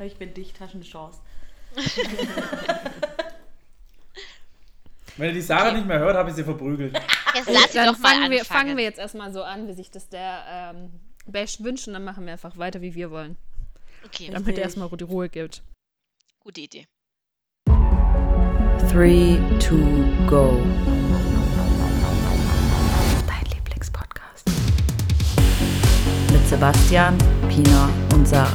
Ich bin dicht, hast eine Chance. Wenn ihr die Sarah nicht mehr hört, habe ich sie verprügelt. Jetzt lass sie doch mal fangen wir, anfangen. fangen wir jetzt erstmal so an, wie sich das der ähm, Bash wünscht und dann machen wir einfach weiter, wie wir wollen. Okay, Damit Richtig. er erstmal die Ruhe gibt. gute Idee. Three, two, go. Dein Lieblingspodcast. Mit Sebastian, Pina und Sarah.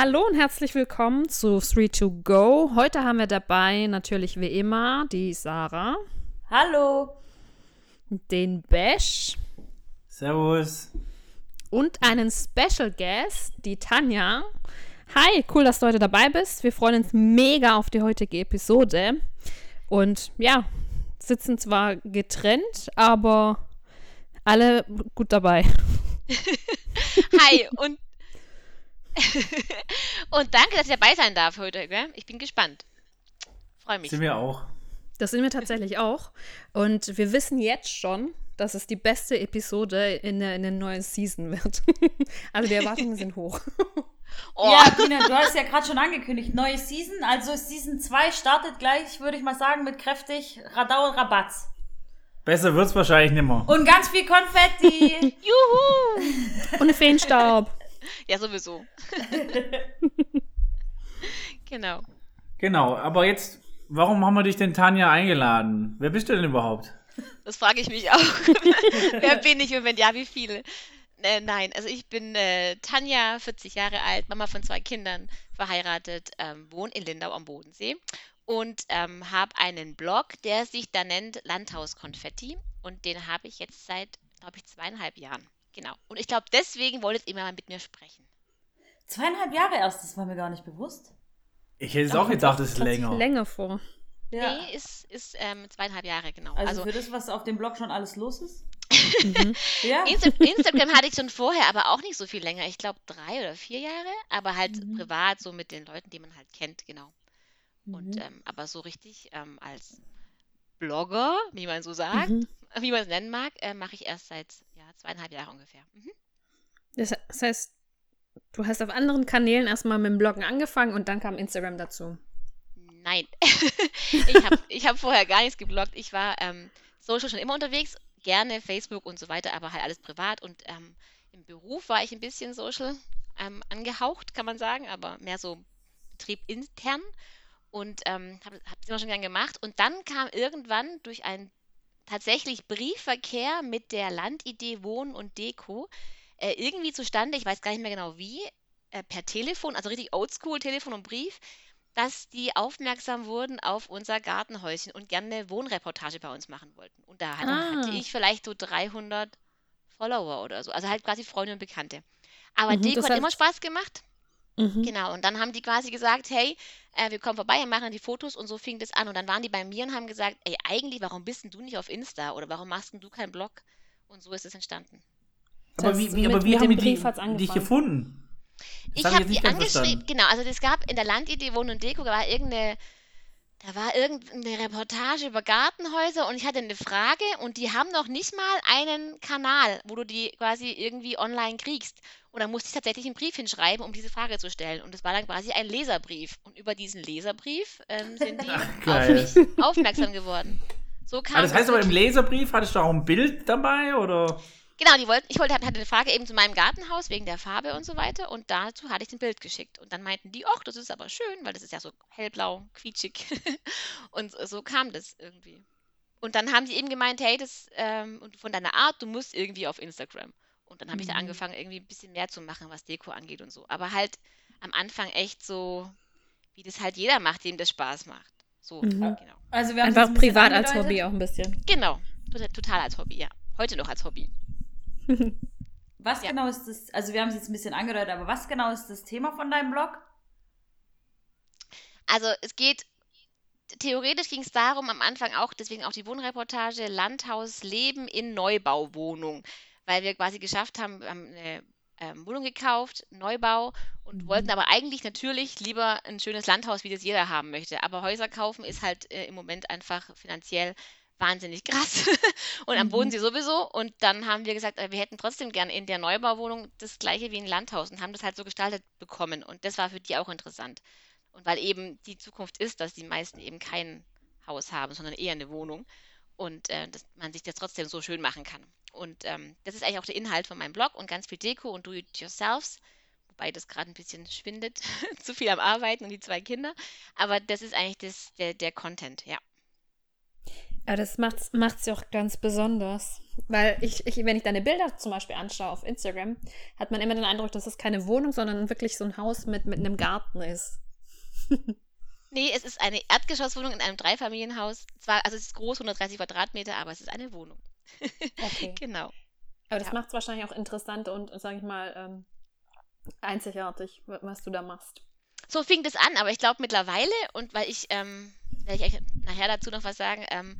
Hallo und herzlich willkommen zu 3 to Go. Heute haben wir dabei natürlich wie immer die Sarah, Hallo. den Bash Servus. und einen Special Guest, die Tanja. Hi, cool, dass du heute dabei bist. Wir freuen uns mega auf die heutige Episode. Und ja, sitzen zwar getrennt, aber alle gut dabei. Hi und und danke, dass ich dabei sein darf heute. Gell? Ich bin gespannt. Freue mich. Sind wir auch. Das sind wir tatsächlich auch. Und wir wissen jetzt schon, dass es die beste Episode in der, in der neuen Season wird. also die Erwartungen sind hoch. Oh, Ja, Tina, du hast ja gerade schon angekündigt. Neue Season. Also Season 2 startet gleich, würde ich mal sagen, mit kräftig Radau und Rabatz. Besser wird's wahrscheinlich nimmer. Und ganz viel Konfetti. juhu! Und Feenstaub. Ja, sowieso. genau. Genau, aber jetzt, warum haben wir dich denn Tanja eingeladen? Wer bist du denn überhaupt? Das frage ich mich auch. Wer bin ich und wenn ja, wie viele? Äh, nein, also ich bin äh, Tanja, 40 Jahre alt, Mama von zwei Kindern, verheiratet, ähm, wohne in Lindau am Bodensee und ähm, habe einen Blog, der sich da nennt Landhaus Konfetti und den habe ich jetzt seit, glaube ich, zweieinhalb Jahren. Genau. Und ich glaube, deswegen wolltet ihr mal mit mir sprechen. Zweieinhalb Jahre erst, das war mir gar nicht bewusst. Ich hätte es auch gedacht, es ist länger. Länger vor. Ja. Nee, ist, ist ähm, zweieinhalb Jahre, genau. Also, Also, für das, was auf dem Blog schon alles los ist. Mhm. Ja. Insta Instagram hatte ich schon vorher, aber auch nicht so viel länger. Ich glaube drei oder vier Jahre, aber halt Mhm. privat, so mit den Leuten, die man halt kennt, genau. Und Mhm. ähm, aber so richtig ähm, als Blogger, wie man so sagt, Mhm. wie man es nennen mag, äh, mache ich erst seit ja, zweieinhalb Jahren ungefähr. Mhm. Das, das heißt, du hast auf anderen Kanälen erstmal mit dem Bloggen angefangen und dann kam Instagram dazu. Nein, ich habe ich hab vorher gar nichts gebloggt. Ich war ähm, social schon immer unterwegs, gerne Facebook und so weiter, aber halt alles privat. Und ähm, im Beruf war ich ein bisschen social ähm, angehaucht, kann man sagen, aber mehr so betriebintern. Und ähm, habe es immer schon gern gemacht. Und dann kam irgendwann durch einen tatsächlich Briefverkehr mit der Landidee Wohnen und Deko äh, irgendwie zustande, ich weiß gar nicht mehr genau wie, äh, per Telefon, also richtig oldschool, Telefon und Brief, dass die aufmerksam wurden auf unser Gartenhäuschen und gerne eine Wohnreportage bei uns machen wollten. Und da hatte, Ah. hatte ich vielleicht so 300 Follower oder so, also halt quasi Freunde und Bekannte. Aber Mhm, Deko hat heißt- immer Spaß gemacht. Mhm. Genau, und dann haben die quasi gesagt, hey, äh, wir kommen vorbei und machen die Fotos und so fing das an. Und dann waren die bei mir und haben gesagt, ey, eigentlich, warum bist denn du nicht auf Insta oder warum machst denn du keinen Blog? Und so ist es entstanden. Aber wie, wie, mit- aber wie mit haben die dich angefangen. gefunden? Das Ich hab habe jetzt die angeschrieben, verstanden. genau, also es gab in der Landidee Wohnen und Deko, da war irgendeine, da war irgendeine Reportage über Gartenhäuser und ich hatte eine Frage und die haben noch nicht mal einen Kanal, wo du die quasi irgendwie online kriegst. Und da musste ich tatsächlich einen Brief hinschreiben, um diese Frage zu stellen. Und das war dann quasi ein Leserbrief. Und über diesen Leserbrief ähm, sind die auf geil. mich aufmerksam geworden. So kam Ah, das heißt aber im. Leserbrief hattest du auch ein Bild dabei oder? Genau, die wollten, ich wollte, hatte eine Frage eben zu meinem Gartenhaus wegen der Farbe und so weiter und dazu hatte ich ein Bild geschickt. Und dann meinten die, ach, das ist aber schön, weil das ist ja so hellblau, quietschig. und so- so kam das irgendwie. Und dann haben die eben gemeint, hey, das ähm, und von deiner Art, du musst irgendwie auf Instagram. Und dann habe ich da Mhm. angefangen, irgendwie ein bisschen mehr zu machen, was Deko angeht und so. Aber halt am Anfang echt so, wie das halt jeder macht, dem das Spaß macht. So, Mhm. genau. Also wir haben Einfach es ein bisschen privat als. Hobby auch ein bisschen. Genau, total, total als Hobby, ja. Heute noch als Hobby. Was Ja. genau ist das? Also wir haben es jetzt ein bisschen angedeutet, aber was genau ist das Thema von deinem Blog? Also es geht, theoretisch ging es darum, am Anfang auch, deswegen auch die Wohnreportage, Landhaus Leben in Neubauwohnung, weil wir quasi geschafft haben, wir haben eine ähm, Wohnung gekauft, Neubau und Mhm. wollten aber eigentlich natürlich lieber ein schönes Landhaus, wie das jeder haben möchte. Aber Häuser kaufen ist halt äh, im Moment einfach finanziell wahnsinnig krass. und am Mhm. Bodensee sowieso. Und dann haben wir gesagt, äh, wir hätten trotzdem gern in der Neubauwohnung das gleiche wie ein Landhaus und haben das halt so gestaltet bekommen. Und das war für die auch interessant. Und weil eben die Zukunft ist, dass die meisten eben kein Haus haben, sondern eher eine Wohnung. Und äh, dass man sich das trotzdem so schön machen kann. Und ähm, das ist eigentlich auch der Inhalt von meinem Blog und ganz viel Deko und Do-it-yourselfs. Wobei das gerade ein bisschen schwindet, zu viel am Arbeiten und die zwei Kinder. Aber das ist eigentlich das, der, der Content, ja. Ja, das macht's, macht's ja auch ganz besonders. Weil ich, ich, wenn ich deine Bilder zum Beispiel anschaue auf Instagram, hat man immer den Eindruck, dass es keine Wohnung, sondern wirklich so ein Haus mit, mit einem Garten ist. Nee, es ist eine Erdgeschosswohnung in einem Dreifamilienhaus. Zwar, also es ist groß, 130 Quadratmeter, aber es ist eine Wohnung. Okay. Genau. Aber das Ja. macht es wahrscheinlich auch interessant und, sage ich mal, ähm, einzigartig, wa- was du da machst. So fing das an, aber ich glaube mittlerweile, und weil ich, ähm, werde ich nachher dazu noch was sagen, ähm,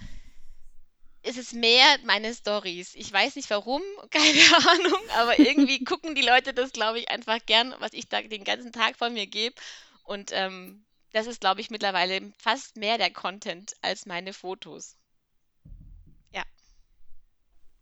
ist es mehr meine Stories. Ich weiß nicht warum, keine Ahnung, aber irgendwie gucken die Leute das, glaube ich, einfach gern, was ich da den ganzen Tag von mir gebe. Und ähm, das ist, glaube ich, mittlerweile fast mehr der Content als meine Fotos.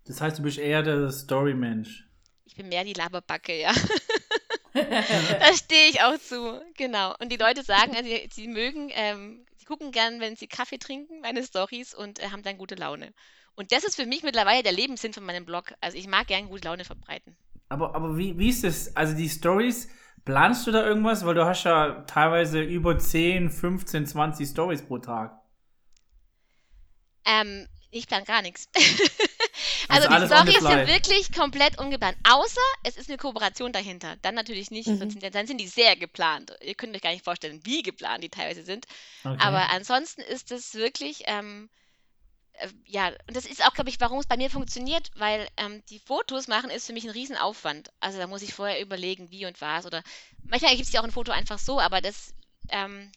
Das heißt, du bist eher der Story-Mensch. Ich bin mehr die Laberbacke, ja. da stehe ich auch zu, genau. Und die Leute sagen, also, sie, mögen, ähm, gucken gern, wenn sie Kaffee trinken, meine Stories und äh, haben dann gute Laune. Und das ist für mich mittlerweile der Lebenssinn von meinem Blog. Also ich mag gern gute Laune verbreiten. Aber, aber wie, wie ist das? Also die Stories, planst du da irgendwas? Weil du hast ja teilweise über 10, 15, 20 Stories pro Tag. Ähm, ich plan gar nichts. Also also, die Storys sind wirklich komplett ungeplant. Außer es ist eine Kooperation dahinter. Dann natürlich nicht. Mhm. Sonst sind, dann sind die sehr geplant. Ihr könnt euch gar nicht vorstellen, wie geplant die teilweise sind. Okay. Aber ansonsten ist es wirklich, ähm, äh, ja, und das ist auch, glaube ich, warum es bei mir funktioniert, weil ähm, die Fotos machen ist für mich ein Riesenaufwand. Also da muss ich vorher überlegen, wie und was. Oder manchmal gibt es ja auch ein Foto einfach so, aber das, ähm,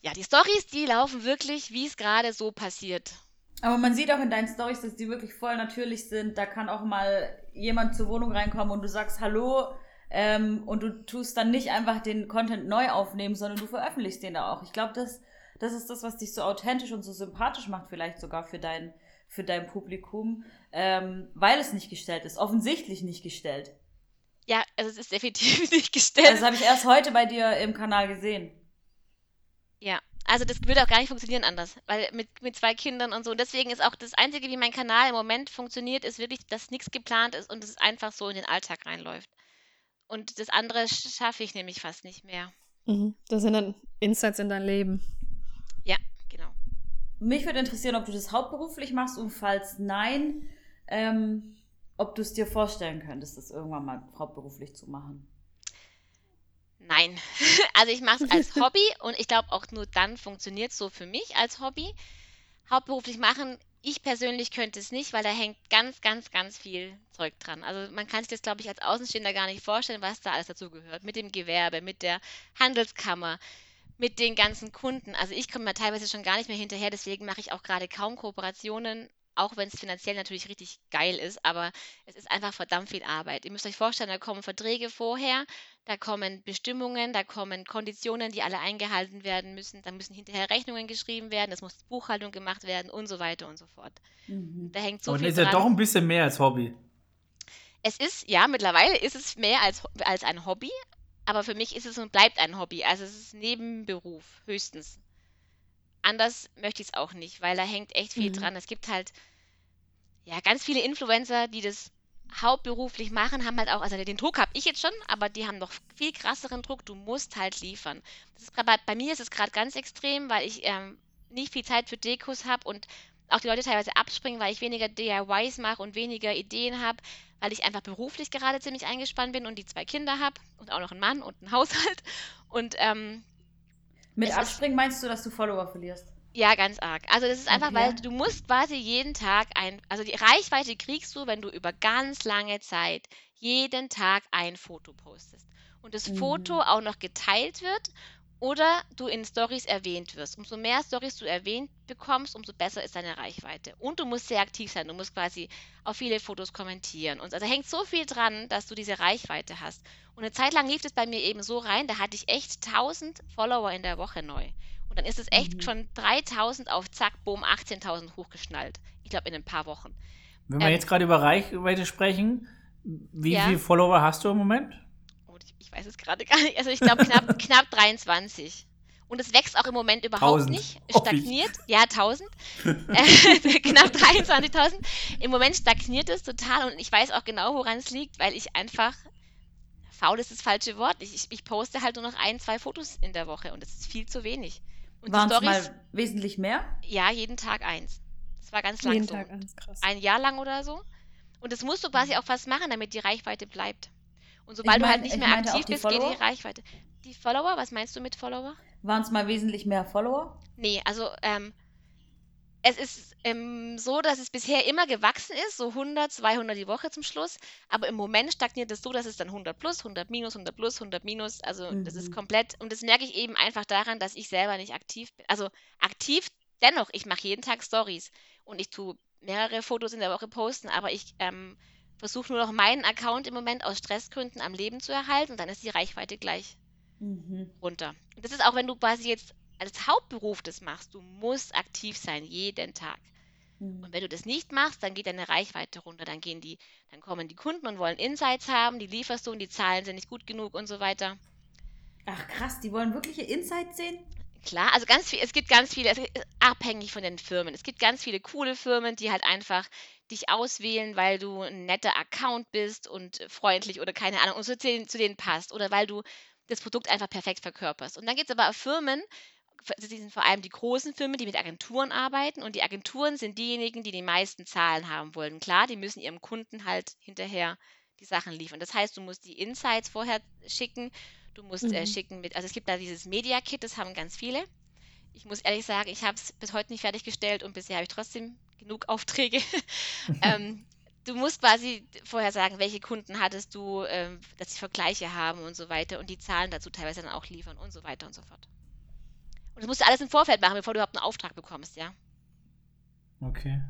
ja, die Stories, die laufen wirklich, wie es gerade so passiert. Aber man sieht auch in deinen Stories, dass die wirklich voll natürlich sind. Da kann auch mal jemand zur Wohnung reinkommen und du sagst Hallo ähm, und du tust dann nicht einfach den Content neu aufnehmen, sondern du veröffentlichst den da auch. Ich glaube, das, das ist das, was dich so authentisch und so sympathisch macht, vielleicht sogar für dein, für dein Publikum, ähm, weil es nicht gestellt ist. Offensichtlich nicht gestellt. Ja, also es ist definitiv nicht gestellt. Das habe ich erst heute bei dir im Kanal gesehen. Ja, also das würde auch gar nicht funktionieren anders, weil mit, mit zwei Kindern und so. Und deswegen ist auch das Einzige, wie mein Kanal im Moment funktioniert, ist wirklich, dass nichts geplant ist und es einfach so in den Alltag reinläuft. Und das andere sch- schaffe ich nämlich fast nicht mehr. Mhm. Das sind dann Insights in dein Leben. Ja, genau. Mich würde interessieren, ob du das hauptberuflich machst und falls nein, ähm, ob du es dir vorstellen könntest, das irgendwann mal hauptberuflich zu machen. Nein. Also ich mache es als Hobby und ich glaube auch nur dann funktioniert es so für mich als Hobby. Hauptberuflich machen, ich persönlich könnte es nicht, weil da hängt ganz, ganz, ganz viel Zeug dran. Also man kann sich das, glaube ich, als Außenstehender gar nicht vorstellen, was da alles dazu gehört. Mit dem Gewerbe, mit der Handelskammer, mit den ganzen Kunden. Also ich komme da teilweise schon gar nicht mehr hinterher, deswegen mache ich auch gerade kaum Kooperationen, auch wenn es finanziell natürlich richtig geil ist, aber es ist einfach verdammt viel Arbeit. Ihr müsst euch vorstellen, da kommen Verträge vorher, da kommen Bestimmungen, da kommen Konditionen, die alle eingehalten werden müssen, da müssen hinterher Rechnungen geschrieben werden, es muss Buchhaltung gemacht werden und so weiter und so fort. Da hängt so Aber viel ist ja doch ein bisschen mehr als Hobby. Es ist, ja, mittlerweile ist es mehr als, als ein Hobby, aber für mich ist es und bleibt ein Hobby. Also es ist Nebenberuf, höchstens. Anders möchte ich es auch nicht, weil da hängt echt viel Mhm. dran. Es gibt halt, ja, ganz viele Influencer, die das hauptberuflich machen, haben halt auch, also den Druck habe ich jetzt schon, aber die haben noch viel krasseren Druck. Du musst halt liefern. Das ist grad bei, mir ist es gerade ganz extrem, weil ich ähm, nicht viel Zeit für Dekos habe und auch die Leute teilweise abspringen, weil ich weniger DIYs mache und weniger Ideen habe, weil ich einfach beruflich gerade ziemlich eingespannt bin und die zwei Kinder habe und auch noch einen Mann und einen Haushalt. Und ähm, Mit Es Abspringen meinst du, dass du Follower verlierst? ja, ganz arg. Also das ist einfach, Okay. weil du musst quasi jeden Tag ein, also die Reichweite kriegst du, wenn du über ganz lange Zeit jeden Tag ein Foto postest. Und das Mhm. Foto auch noch geteilt wird oder du in Stories erwähnt wirst. Umso mehr Stories du erwähnt bekommst, umso besser ist deine Reichweite. Und du musst sehr aktiv sein. Du musst quasi auf viele Fotos kommentieren. Und also hängt so viel dran, dass du diese Reichweite hast. Und eine Zeit lang lief es bei mir eben so rein, da hatte ich echt 1000 Follower in der Woche neu. Und dann ist es echt Mhm. schon 3000 auf zack, boom, 18.000 hochgeschnallt. Ich glaube in ein paar Wochen. Wenn wir Ähm, jetzt gerade über Reichweite sprechen, wie Ja. viele Follower hast du im Moment? Oh, ich, weiß es gerade gar nicht. Also ich glaube knapp, knapp 23. Und es wächst auch im Moment überhaupt 1000. nicht. Ich. stagniert. Ja, 1000. äh, knapp 23.000. Im Moment stagniert es total und ich weiß auch genau, woran es liegt, weil ich einfach faul ist das falsche Wort. Ich, ich, ich poste halt nur noch ein, zwei Fotos in der Woche und das ist viel zu wenig. Und Waren die es Stories, mal wesentlich mehr? ja, jeden Tag eins. Das war ganz lang Jeden so. Tag ganz krass. Ein Jahr lang oder so. Und das musst du quasi auch was machen, damit die Reichweite bleibt. Und sobald Ich du halt mein- nicht ich mehr aktiv bist, geht Follower. die Reichweite. Die Follower, was meinst du mit Follower? Waren es mal wesentlich mehr Follower? Nee, also ähm, es ist ähm, so, dass es bisher immer gewachsen ist, so 100, 200 die Woche zum Schluss. Aber im Moment stagniert es so, dass es dann 100 plus, 100 minus, 100 plus, 100 minus. Also das ist Mhm. komplett. Und das merke ich eben einfach daran, dass ich selber nicht aktiv bin. Also aktiv dennoch, ich mache jeden Tag Stories und ich tue mehrere Fotos in der Woche posten, aber ich ähm, versuche nur noch meinen Account im Moment aus Stressgründen am Leben zu erhalten und dann ist die Reichweite gleich Mhm. runter. Und das ist auch, wenn du quasi jetzt als Hauptberuf das machst, du musst aktiv sein, jeden Tag. Mhm. Und wenn du das nicht machst, dann geht deine Reichweite runter. Dann gehen die, dann kommen die Kunden und wollen Insights haben, die lieferst du und die Zahlen sind nicht gut genug und so weiter. Ach krass, die wollen wirkliche Insights sehen? Klar, also ganz viel, es gibt ganz viele, es ist abhängig von den Firmen. Es gibt ganz viele coole Firmen, die halt einfach dich auswählen, weil du ein netter Account bist und freundlich oder keine Ahnung und zu denen, zu denen passt oder weil du das Produkt einfach perfekt verkörperst. Und dann gibt es aber Firmen, das sind vor allem die großen Firmen, die mit Agenturen arbeiten und die Agenturen sind diejenigen, die die meisten Zahlen haben wollen. Klar, die müssen ihrem Kunden halt hinterher die Sachen liefern. Das heißt, du musst die Insights vorher schicken, du musst äh, Mhm. schicken mit, also es gibt da dieses Media Kit, das haben ganz viele. Ich muss ehrlich sagen, ich habe es bis heute nicht fertiggestellt und bisher habe ich trotzdem genug Aufträge. ähm, du musst quasi vorher sagen, welche Kunden hattest du, ähm, dass sie Vergleiche haben und so weiter und die Zahlen dazu teilweise dann auch liefern und so weiter und so fort. Und das musst du alles im Vorfeld machen, bevor du überhaupt einen Auftrag bekommst, ja. Okay.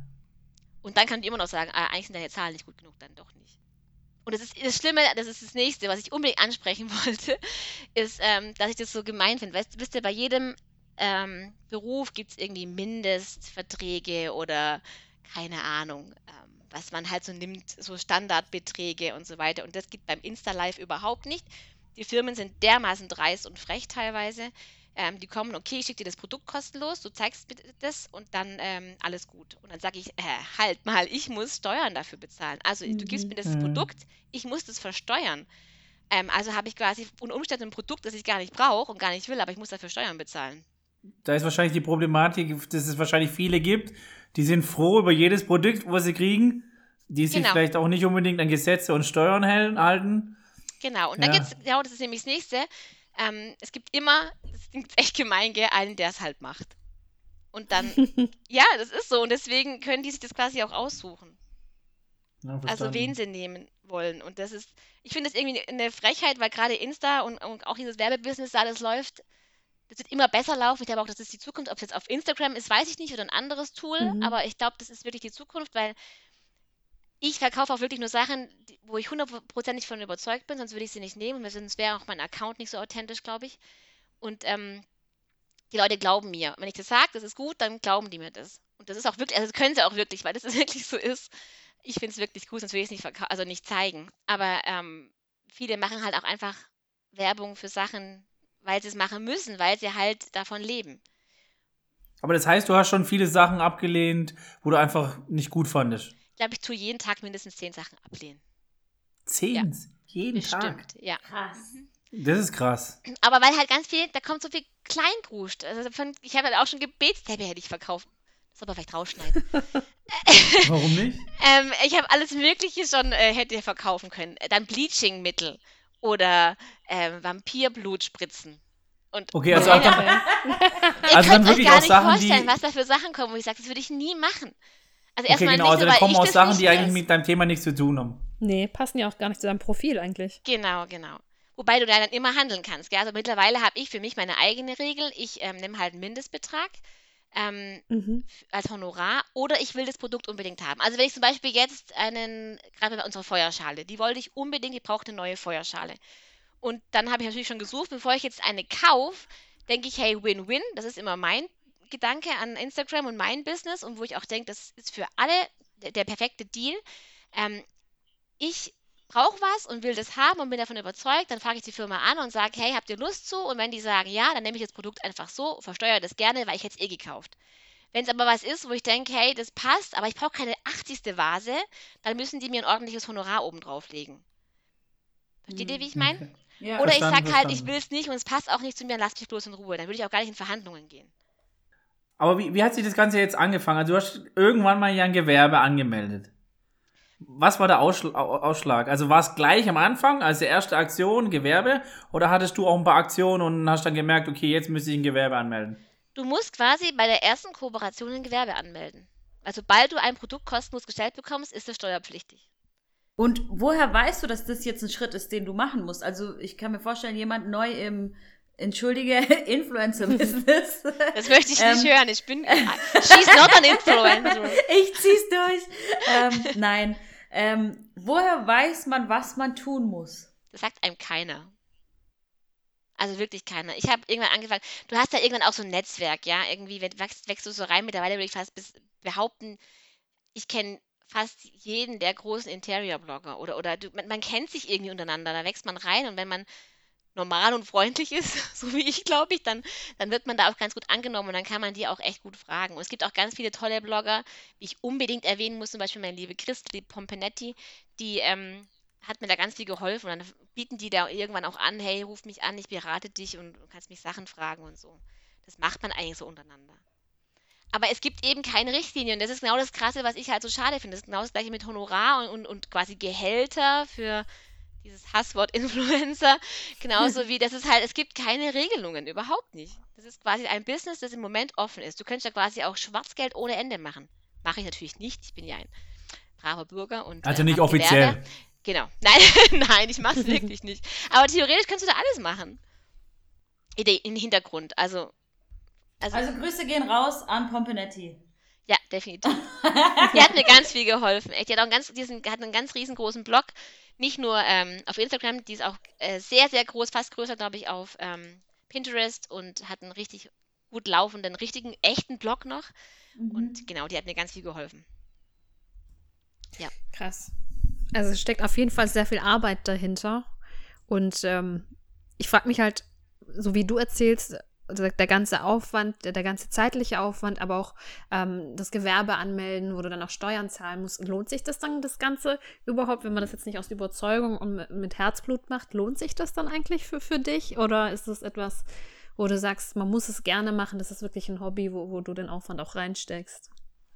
Und dann kann die immer noch sagen, ah, eigentlich sind deine Zahlen nicht gut genug, dann doch nicht. Und das ist das Schlimme, das ist das nächste, was ich unbedingt ansprechen wollte, ist, ähm, dass ich das so gemein finde. Weißt, wisst ihr, bei jedem ähm, Beruf gibt es irgendwie Mindestverträge oder keine Ahnung, ähm, was man halt so nimmt, so Standardbeträge und so weiter. Und das gibt beim Insta-Live überhaupt nicht. Die Firmen sind dermaßen dreist und frech teilweise. Ähm, die kommen, okay, ich schicke dir das Produkt kostenlos, du zeigst bitte das und dann ähm, alles gut. Und dann sage ich, äh, halt mal, ich muss Steuern dafür bezahlen. Also du gibst mir das Mhm. Produkt, ich muss das versteuern. Ähm, also habe ich quasi unter Umständen ein Produkt, das ich gar nicht brauche und gar nicht will, aber ich muss dafür Steuern bezahlen. Da ist wahrscheinlich die Problematik, dass es wahrscheinlich viele gibt, die sind froh über jedes Produkt, was sie kriegen, die sich Genau. vielleicht auch nicht unbedingt an Gesetze und Steuern halten. Genau, und dann Ja. gibt es, genau, das ist nämlich das nächste. Ähm, es gibt immer, das klingt echt gemein, gell, einen, der es halt macht. Und dann, ja, das ist so. Und deswegen können die sich das quasi auch aussuchen. Ja, Also wen sie nehmen wollen. Und das ist, ich finde das irgendwie eine Frechheit, weil gerade Insta und, und auch dieses Werbebusiness da, das läuft, das wird immer besser laufen. Ich glaube auch, das ist die Zukunft. Ob es jetzt auf Instagram ist, weiß ich nicht, oder ein anderes Tool. Mhm. Aber ich glaube, das ist wirklich die Zukunft, weil ich verkaufe auch wirklich nur Sachen, wo ich hundertprozentig von überzeugt bin, sonst würde ich sie nicht nehmen. Sonst wäre auch mein Account nicht so authentisch, glaube ich. Und ähm, die Leute glauben mir. Wenn ich das sage, das ist gut, dann glauben die mir das. Und das ist auch wirklich, also das können sie auch wirklich, weil das wirklich so ist. Ich finde es wirklich gut, sonst würde ich es nicht also nicht zeigen. Aber ähm, viele machen halt auch einfach Werbung für Sachen, weil sie es machen müssen, weil sie halt davon leben. Aber das heißt, du hast schon viele Sachen abgelehnt, wo du einfach nicht gut fandest. Ich glaube, ich tue jeden Tag mindestens zehn Sachen ablehnen. Zehn. Jeden Tag. Bestimmt, ja. Krass. Das ist krass. Aber weil halt ganz viel, da kommt so viel Kleingruscht. Also von, ich habe halt auch schon Gebetsteppe hätte ich verkauft. Das aber vielleicht rausschneiden. Warum nicht? ähm, ich habe alles Mögliche schon äh, hätte verkaufen können. Äh, Dann Bleaching-Mittel oder ähm, Vampirblutspritzen. Und Okay, also Ihr auch dann, also dann könnt euch wirklich gar auch nicht Sachen, vorstellen, die- was da für Sachen kommen, wo ich sage, das würde ich nie machen. Also okay, erstmal genau, nicht also nur, da weil kommen auch Sachen, die eigentlich mit deinem Thema nichts zu tun haben. Nee, passen ja auch gar nicht zu deinem Profil eigentlich. Genau, genau. Wobei du da dann immer handeln kannst. Gell? Also mittlerweile habe ich für mich meine eigene Regel. Ich ähm, nehme halt einen Mindestbetrag ähm, Mhm. als Honorar oder ich will das Produkt unbedingt haben. Also wenn ich zum Beispiel jetzt einen, gerade bei unserer Feuerschale, die wollte ich unbedingt, ich brauche eine neue Feuerschale. Und dann habe ich natürlich schon gesucht, bevor ich jetzt eine kaufe, denke ich, hey, Win-Win, das ist immer mein Gedanke an Instagram und mein Business und wo ich auch denke, das ist für alle der, der perfekte Deal. Ähm, ich brauche was und will das haben und bin davon überzeugt, dann frage ich die Firma an und sage, hey, habt ihr Lust zu? Und wenn die sagen, ja, dann nehme ich das Produkt einfach so, versteuere das gerne, weil ich hätte es eh gekauft. Wenn es aber was ist, wo ich denke, hey, das passt, aber ich brauche keine 80. Vase, dann müssen die mir ein ordentliches Honorar oben drauflegen. Versteht ihr, wie ich meine? Okay. Ja. Oder ich Verstanden, sag halt, ich will es nicht und es passt auch nicht zu mir, lass mich bloß in Ruhe. Dann würde ich auch gar nicht in Verhandlungen gehen. Aber wie, wie hat sich das Ganze jetzt angefangen? Also du hast irgendwann mal ja ein Gewerbe angemeldet. Was war der Ausschl Au- Ausschlag? Also war es gleich am Anfang, als erste Aktion, Gewerbe? Oder hattest du auch ein paar Aktionen und hast dann gemerkt, okay, jetzt müsste ich ein Gewerbe anmelden? Du musst quasi bei der ersten Kooperation ein Gewerbe anmelden. Also sobald du ein Produkt kostenlos gestellt bekommst, ist es steuerpflichtig. Und woher weißt du, dass das jetzt ein Schritt ist, den du machen musst? Also ich kann mir vorstellen, jemand neu im, entschuldige, Influencer-Business. Das möchte ich Ähm. nicht hören. Ich bin. She's not an influencer. ich zieh's durch. ähm, nein. Ähm, woher weiß man, was man tun muss? Das sagt einem keiner. Also wirklich keiner. Ich habe irgendwann angefangen, du hast ja irgendwann auch so ein Netzwerk, ja, irgendwie wächst, wächst du so rein. Mittlerweile würde ich fast behaupten, ich kenne fast jeden der großen Interior-Blogger oder, oder du, man, man kennt sich irgendwie untereinander, da wächst man rein und wenn man normal und freundlich ist, so wie ich, glaube ich, dann, dann wird man da auch ganz gut angenommen und dann kann man die auch echt gut fragen. Und es gibt auch ganz viele tolle Blogger, wie ich unbedingt erwähnen muss, zum Beispiel meine liebe Christel Pompenetti, die ähm, hat mir da ganz viel geholfen. Und dann bieten die da irgendwann auch an, hey, ruf mich an, ich berate dich und du kannst mich Sachen fragen und so. Das macht man eigentlich so untereinander. Aber es gibt eben keine Richtlinie und das ist genau das Krasse, was ich halt so schade finde. Das ist genau das gleiche mit Honorar und, und, und quasi Gehälter für dieses Hasswort Influencer. Genauso wie das ist halt, es gibt keine Regelungen, überhaupt nicht. Das ist quasi ein Business, das im Moment offen ist. Du könntest ja quasi auch Schwarzgeld ohne Ende machen. Mache ich natürlich nicht. Ich bin ja ein braver Bürger und Also äh, nicht offiziell. Gewerbe. Genau. Nein, nein, ich mache es wirklich nicht. Aber theoretisch kannst du da alles machen. Idee im Hintergrund. Also, also, Also Grüße gehen raus an Pompenetti. ja, definitiv. Die hat mir ganz viel geholfen. Echt, die hat auch einen ganz, diesen, hat einen ganz riesengroßen Blog. Nicht nur ähm, auf Instagram, die ist auch äh, sehr, sehr groß, fast größer, glaube ich, auf ähm, Pinterest und hat einen richtig gut laufenden, richtigen, echten Blog noch. Mhm. Und genau, die hat mir ganz viel geholfen. Krass. Also es steckt auf jeden Fall sehr viel Arbeit dahinter. Und ähm, ich frage mich halt, so wie du erzählst, der ganze Aufwand, der, der ganze zeitliche Aufwand, aber auch ähm, das Gewerbe anmelden, wo du dann auch Steuern zahlen musst. Lohnt sich das dann, das Ganze überhaupt, wenn man das jetzt nicht aus Überzeugung und mit, mit Herzblut macht, lohnt sich das dann eigentlich für, für dich? Oder ist es etwas, wo du sagst, man muss es gerne machen, das ist wirklich ein Hobby, wo, wo du den Aufwand auch reinsteckst?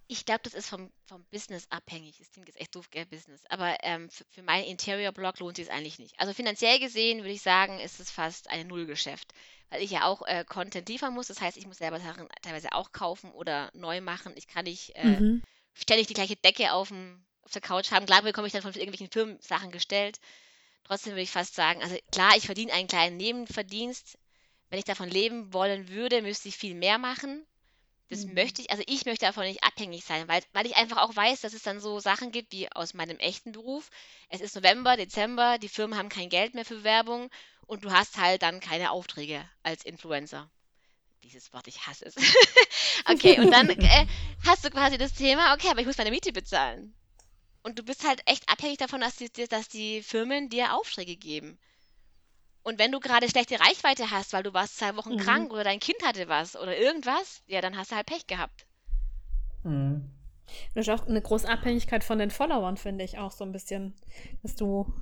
Ich glaube, das ist vom, vom Business abhängig. Das klingt jetzt echt doof, gell, Business. Aber ähm, für, für meinen Interior-Blog lohnt sich es eigentlich nicht. Also finanziell gesehen würde ich sagen, ist es fast ein Nullgeschäft. Weil ich ja auch äh, Content liefern muss. Das heißt, ich muss selber Sachen teilweise auch kaufen oder neu machen. Ich kann nicht äh, Mhm. ständig die gleiche Decke auf, dem, auf der Couch haben. Klar bekomme ich dann von irgendwelchen Firmen Sachen gestellt. Trotzdem würde ich fast sagen, also klar, ich verdiene einen kleinen Nebenverdienst. Wenn ich davon leben wollen würde, müsste ich viel mehr machen. Das Mhm. möchte ich, also ich möchte davon nicht abhängig sein, weil, weil ich einfach auch weiß, dass es dann so Sachen gibt wie aus meinem echten Beruf. Es ist November, Dezember, die Firmen haben kein Geld mehr für Werbung und du hast halt dann keine Aufträge als Influencer. Dieses Wort, ich hasse es. okay, und dann äh, hast du quasi das Thema, okay, aber ich muss meine Miete bezahlen. Und du bist halt echt abhängig davon, dass die, dass die Firmen dir Aufträge geben. Und wenn du gerade schlechte Reichweite hast, weil du warst zwei Wochen Mhm. krank oder dein Kind hatte was oder irgendwas, ja, dann hast du halt Pech gehabt. Mhm. Das ist auch eine große Abhängigkeit von den Followern, finde ich auch so ein bisschen, dass du.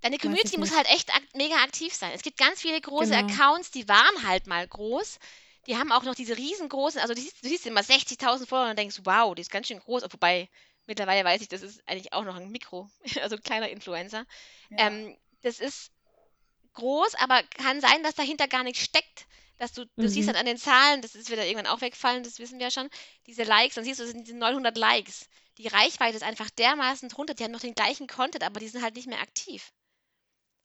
Deine Community muss halt echt ak mega aktiv sein. Es gibt ganz viele große Genau. Accounts, die waren halt mal groß. Die haben auch noch diese riesengroßen, also du siehst, du siehst immer 60.000 Follower und denkst, wow, die ist ganz schön groß. Wobei, mittlerweile weiß ich, das ist eigentlich auch noch ein Mikro, also ein kleiner Influencer. Ja. Ähm, das ist groß, aber kann sein, dass dahinter gar nichts steckt. Dass du, du siehst Mhm. dann an den Zahlen, das ist wieder irgendwann auch wegfallen, das wissen wir ja schon, diese Likes, dann siehst du, es sind diese 900 Likes. Die Reichweite ist einfach dermaßen drunter, die haben noch den gleichen Content, aber die sind halt nicht mehr aktiv.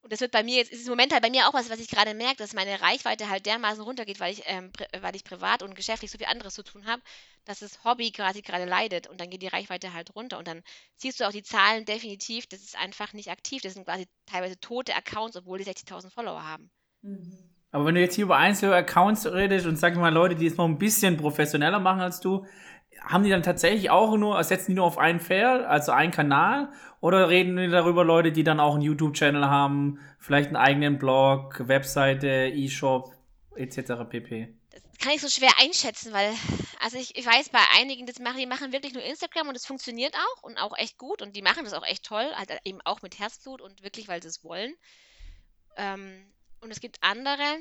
Und das wird bei mir jetzt, ist im Moment halt bei mir auch was, was ich gerade merke, dass meine Reichweite halt dermaßen runtergeht, weil ich, ähm, weil ich privat und geschäftlich so viel anderes zu tun habe, dass das Hobby quasi gerade leidet und dann geht die Reichweite halt runter. Und dann siehst du auch die Zahlen definitiv, das ist einfach nicht aktiv. Das sind quasi teilweise tote Accounts, obwohl die 60.000 Follower haben. Mhm. Aber wenn du jetzt hier über einzelne Accounts redest und sag mal Leute, die es noch ein bisschen professioneller machen als du, haben die dann tatsächlich auch nur, setzen die nur auf einen Pferd, also einen Kanal? Oder reden die darüber Leute, die dann auch einen YouTube-Channel haben, vielleicht einen eigenen Blog, Webseite, E-Shop, etc. pp? Das kann ich so schwer einschätzen, weil, also ich, ich weiß bei einigen, das machen, die machen wirklich nur Instagram und es funktioniert auch und auch echt gut und die machen das auch echt toll, halt eben auch mit Herzblut und wirklich, weil sie es wollen. Ähm, und es gibt andere,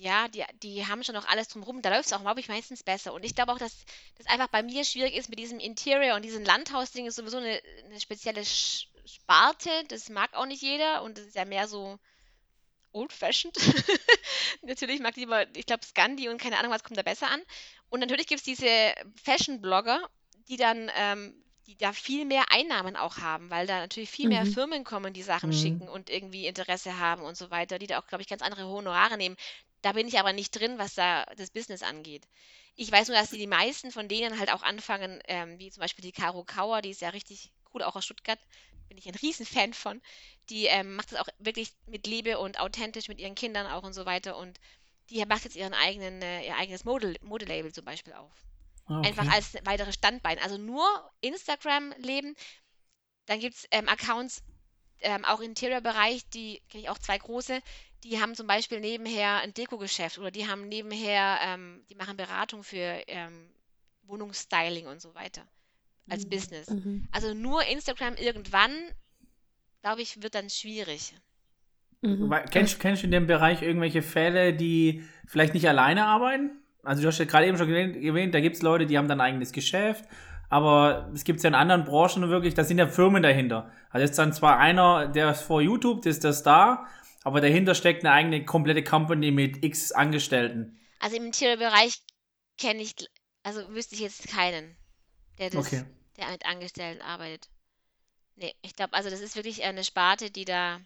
ja, die, die haben schon noch alles drumherum. Da läuft es auch, glaube ich, meistens besser. Und ich glaube auch, dass das einfach bei mir schwierig ist mit diesem Interior und diesem Landhaus-Ding ist sowieso eine, eine spezielle Sparte. Das mag auch nicht jeder und das ist ja mehr so old-fashioned. natürlich mag lieber, ich glaube, Scandi und keine Ahnung, was kommt da besser an. Und natürlich gibt es diese Fashion-Blogger, die dann ähm, die da viel mehr Einnahmen auch haben, weil da natürlich viel mehr Mhm. Firmen kommen, die Sachen Mhm. schicken und irgendwie Interesse haben und so weiter, die da auch, glaube ich, ganz andere Honorare nehmen. Da bin ich aber nicht drin, was da das Business angeht. Ich weiß nur, dass die, die meisten von denen halt auch anfangen, ähm, wie zum Beispiel die Caro Kauer, die ist ja richtig cool, auch aus Stuttgart, bin ich ein Riesenfan von. Die ähm, macht das auch wirklich mit Liebe und authentisch mit ihren Kindern auch und so weiter. Und die macht jetzt ihren eigenen, äh, ihr eigenes Mode- Modelabel zum Beispiel auf. Ah, okay. Einfach als weiteres Standbein. Also nur Instagram leben. Dann gibt es ähm, Accounts, ähm, auch im Interior-Bereich, die kenne ich auch zwei große, die haben zum Beispiel nebenher ein Deko-Geschäft oder die haben nebenher, ähm, die machen Beratung für ähm, Wohnungsstyling und so weiter als Mhm. Business. Mhm. Also nur Instagram irgendwann, glaube ich, wird dann schwierig. Mhm. Kennst, kennst du in dem Bereich irgendwelche Fälle, die vielleicht nicht alleine arbeiten? Also du hast ja gerade eben schon erwähnt, da gibt es Leute, die haben dann ein eigenes Geschäft, aber es gibt ja in anderen Branchen wirklich, da sind ja Firmen dahinter. Also ist dann zwar einer, der ist vor YouTube, das ist der Star, aber dahinter steckt eine eigene komplette Company mit x Angestellten. Also im Interior-Bereich kenne ich, also wüsste ich jetzt keinen, der das, Okay. der mit Angestellten arbeitet. Nee, ich glaube, also das ist wirklich eine Sparte, die da,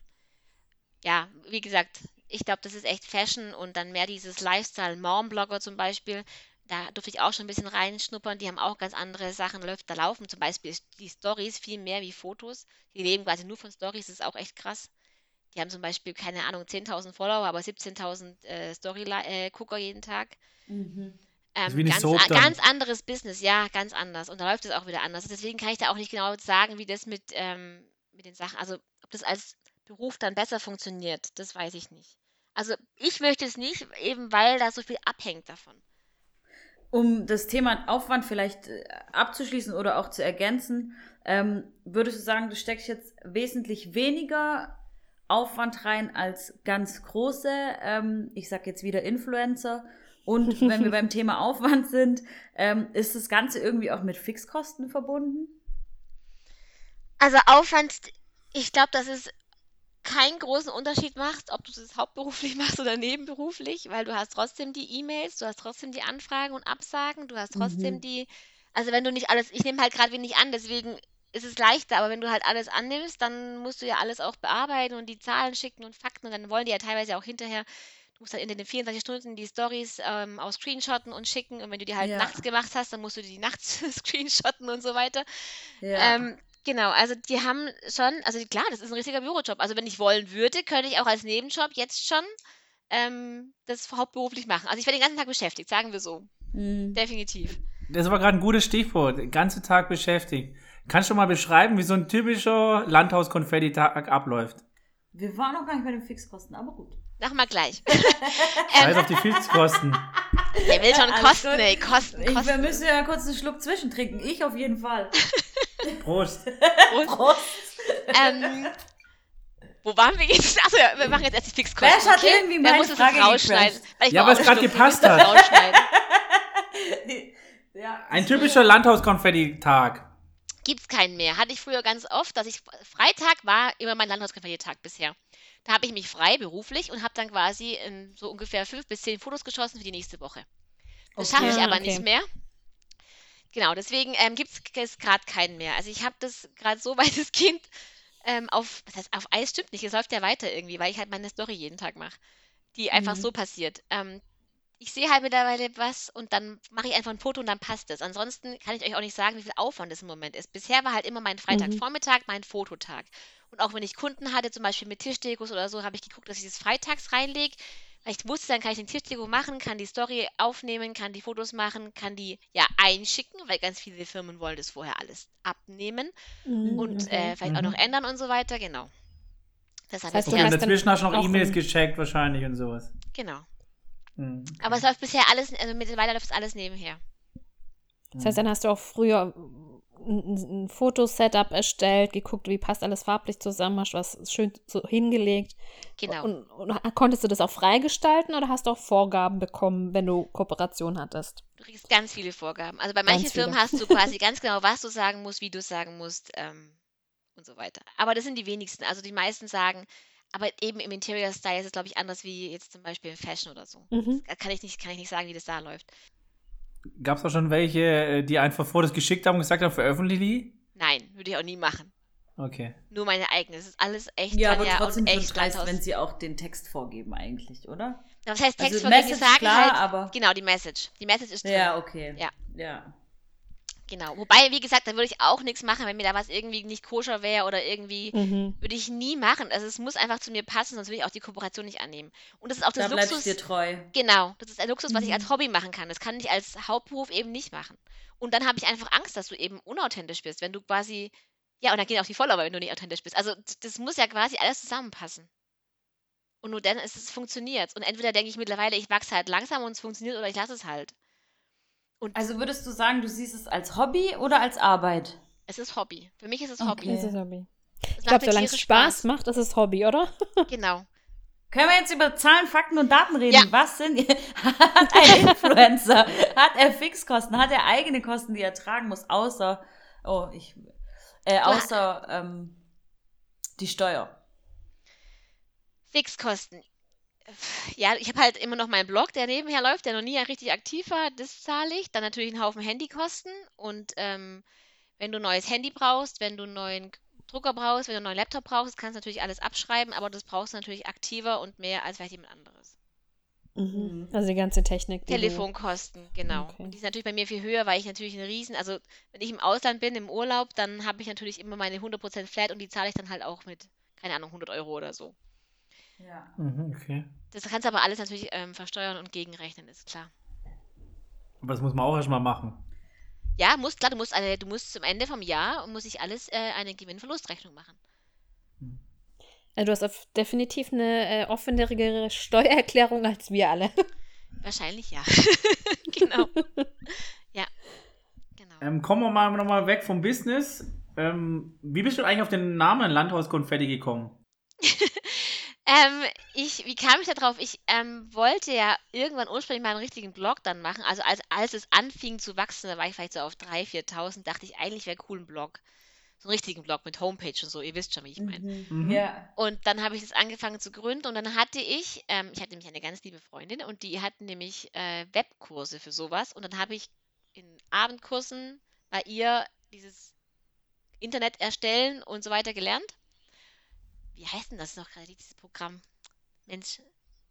ja, wie gesagt, ich glaube, das ist echt Fashion und dann mehr dieses Lifestyle, Mom-Blogger zum Beispiel, da durfte ich auch schon ein bisschen reinschnuppern, die haben auch ganz andere Sachen, läuft da laufen, zum Beispiel die Stories viel mehr wie Fotos, die leben quasi nur von Stories, das ist auch echt krass. Die haben zum Beispiel, keine Ahnung, 10.000 Follower, aber 17.000 äh, Story-Gucker jeden Tag. Mhm. Ähm, ganz, Soap ganz anderes Business, ja, ganz anders. Und da läuft es auch wieder anders. Deswegen kann ich da auch nicht genau sagen, wie das mit, ähm, mit den Sachen, also ob das als Beruf dann besser funktioniert, das weiß ich nicht. Also ich möchte es nicht, eben weil da so viel abhängt davon. Um das Thema Aufwand vielleicht äh, abzuschließen oder auch zu ergänzen, ähm, würdest du sagen, du steckst jetzt wesentlich weniger Aufwand rein als ganz große, ähm, ich sag jetzt wieder Influencer. Und wenn wir beim Thema Aufwand sind, ähm, ist das Ganze irgendwie auch mit Fixkosten verbunden? Also Aufwand, ich glaube, dass es keinen großen Unterschied macht, ob du das hauptberuflich machst oder nebenberuflich, weil du hast trotzdem die E-Mails, du hast trotzdem die Anfragen und Absagen, du hast trotzdem Mhm. die, also wenn du nicht alles, ich nehme halt gerade wenig an, deswegen ist es leichter, aber wenn du halt alles annimmst, dann musst du ja alles auch bearbeiten und die Zahlen schicken und Fakten und dann wollen die ja teilweise auch hinterher, du musst halt in den 24 Stunden die Stories ähm, auch screenshotten und schicken und wenn du die halt Ja. nachts gemacht hast, dann musst du die nachts screenshotten und so weiter. Ja. Ähm, genau, also die haben schon, also klar, das ist ein richtiger Bürojob. Also wenn ich wollen würde, könnte ich auch als Nebenjob jetzt schon ähm, das hauptberuflich machen. Also ich werde den ganzen Tag beschäftigt, sagen wir so. Mhm. Definitiv. Das war gerade ein gutes Stichwort. Den ganzen Tag beschäftigt. Kannst du mal beschreiben, wie so ein typischer Landhaus-Konfetti-Tag abläuft? Wir waren noch gar nicht bei den Fixkosten, aber gut. Machen wir gleich. Scheiß auf die Fixkosten. Der will schon Alles Kosten, gut. ey, Kosten, Ich, wir Kosten. müssen ja kurz einen Schluck zwischentrinken. Ich auf jeden Fall. Prost. Prost. Prost. ähm, wo waren wir jetzt? Achso, ja, wir machen jetzt erst die Fixkosten. Wer hat okay? irgendwie Wer meine muss es Frage rausschneiden? Weil ich Ja, was grad ausgeschlossen. gepasst das hat. rausschneiden. ja, Ein typischer Landhaus-Konfetti-Tag. Gibt's keinen mehr. Hatte ich früher ganz oft, dass ich Freitag war immer mein Landhauskonferiertag bisher. Da habe ich mich frei beruflich und habe dann quasi in so ungefähr fünf bis zehn Fotos geschossen für die nächste Woche. Das Okay. schaffe ich aber okay. nicht mehr. Genau, deswegen ähm, gibt es gerade keinen mehr. Also ich habe das gerade so weitestgehend ähm, auf, was heißt, auf Eis stimmt nicht, es läuft ja weiter irgendwie, weil ich halt meine Story jeden Tag mache, die einfach Mhm. so passiert. Ähm, ich sehe halt mittlerweile was und dann mache ich einfach ein Foto und dann passt es. Ansonsten kann ich euch auch nicht sagen, wie viel Aufwand es im Moment ist. Bisher war halt immer mein Freitagvormittag mein Fototag. Und auch wenn ich Kunden hatte, zum Beispiel mit Tischdekos oder so, habe ich geguckt, dass ich das freitags reinlege. Weil ich wusste, dann kann ich den Tischdeko machen, kann die Story aufnehmen, kann die Fotos machen, kann die ja einschicken, weil ganz viele Firmen wollen das vorher alles abnehmen Mhm, und äh, vielleicht auch noch ändern und so weiter. Genau. Das habe heißt, ich du Okay, dazwischen hast du noch E-Mails gecheckt wahrscheinlich und sowas. Genau. Mhm. Aber es läuft bisher alles, also mittlerweile läuft es alles nebenher. Das heißt, dann hast du auch früher ein, ein Fotosetup erstellt, geguckt, wie passt alles farblich zusammen, hast was schön so hingelegt. Genau. Und, und konntest du das auch freigestalten oder hast du auch Vorgaben bekommen, wenn du Kooperation hattest? Du kriegst ganz viele Vorgaben. Also bei manchen Firmen hast du quasi ganz genau, was du sagen musst, wie du es sagen musst ähm, und so weiter. Aber das sind die wenigsten. Also die meisten sagen, aber eben im Interior Style ist es, glaube ich, anders wie jetzt zum Beispiel im Fashion oder so. Mhm. Das kann ich nicht, kann ich nicht sagen, wie das da läuft. Gab es auch schon welche, äh, die einfach Fotos geschickt haben und gesagt haben, veröffentliche die? Nein, würde ich auch nie machen. Okay. Nur meine eigene. Das ist alles echt Ja, aber trotzdem schon echt dreist, wenn sie auch den Text vorgeben eigentlich, oder? Was heißt Text Also von Message, sagen klar, halt, aber- genau, die Message. Die Message ist drin. Ja, okay. Ja. Ja. Genau. Wobei, wie gesagt, da würde ich auch nichts machen, wenn mir da was irgendwie nicht koscher wäre oder irgendwie Mhm. Würde ich nie machen. Also es muss einfach zu mir passen, sonst würde ich auch die Kooperation nicht annehmen. Und das ist auch Da das bleibst du Luxus. dir treu. Genau, das ist ein Luxus, was ich Mhm. als Hobby machen kann. Das kann ich als Hauptberuf eben nicht machen. Und dann habe ich einfach Angst, dass du eben unauthentisch bist, wenn du quasi. Ja, und dann gehen auch die Follower, wenn du nicht authentisch bist. Also das muss ja quasi alles zusammenpassen. Und nur dann ist es funktioniert. Und entweder denke ich mittlerweile, ich wachse halt langsam und es funktioniert oder ich lasse es halt. Und Also würdest du sagen, du siehst es als Hobby oder als Arbeit? es ist Hobby. Für mich ist es Okay. Hobby. Das ist Hobby. Es Ich glaube, solange es tierisch Spaß macht, ist es Hobby, oder? Genau. Können wir jetzt über Zahlen, Fakten und Daten reden? Ja. Was sind hat ein Influencer? hat er Fixkosten? Hat er eigene Kosten, die er tragen muss, außer oh ich äh, außer ähm, die Steuer? Fixkosten. Ja, ich habe halt immer noch meinen Blog, der nebenher läuft, der noch nie richtig aktiv war. Das zahle ich. Dann natürlich einen Haufen Handykosten. Und ähm, wenn du ein neues Handy brauchst, wenn du einen neuen Drucker brauchst, wenn du einen neuen Laptop brauchst, kannst du natürlich alles abschreiben, aber das brauchst du natürlich aktiver und mehr als vielleicht jemand anderes. Mhm. Also die ganze Technik. Die Telefonkosten, genau. Okay. Und die sind natürlich bei mir viel höher, weil ich natürlich einen Riesen, also wenn ich im Ausland bin, im Urlaub, dann habe ich natürlich immer meine 100% Flat und die zahle ich dann halt auch mit, keine Ahnung, 100 Euro oder so. Ja. Mhm, okay. Das kannst du aber alles natürlich ähm, versteuern und gegenrechnen, ist klar. Aber das muss man auch erstmal machen. Ja, musst, klar, du musst, eine, du musst zum Ende vom Jahr, muss ich alles äh, eine Gewinn-Verlustrechnung machen. Also du hast auf definitiv eine äh, offenere Steuererklärung als wir alle. Wahrscheinlich ja. genau. Ja. Genau. Ähm, kommen wir mal nochmal weg vom Business. Ähm, wie bist du eigentlich auf den Namen Landhauskonfetti gekommen? Ähm, ich, wie kam ich da drauf? Ich ähm, wollte ja irgendwann ursprünglich mal einen richtigen Blog dann machen. Also als, als es anfing zu wachsen, da war ich vielleicht so auf 3.000, 4.000, dachte ich, eigentlich wäre cool ein Blog. So einen richtigen Blog mit Homepage und so. Ihr wisst schon, wie ich meine. Mhm. Ja. Und dann habe ich das angefangen zu gründen und dann hatte ich, ähm, ich hatte nämlich eine ganz liebe Freundin und die hat nämlich äh, Webkurse für sowas und dann habe ich in Abendkursen bei ihr dieses Internet erstellen und so weiter gelernt. Wie heißt denn das noch gerade, dieses Programm? Mensch,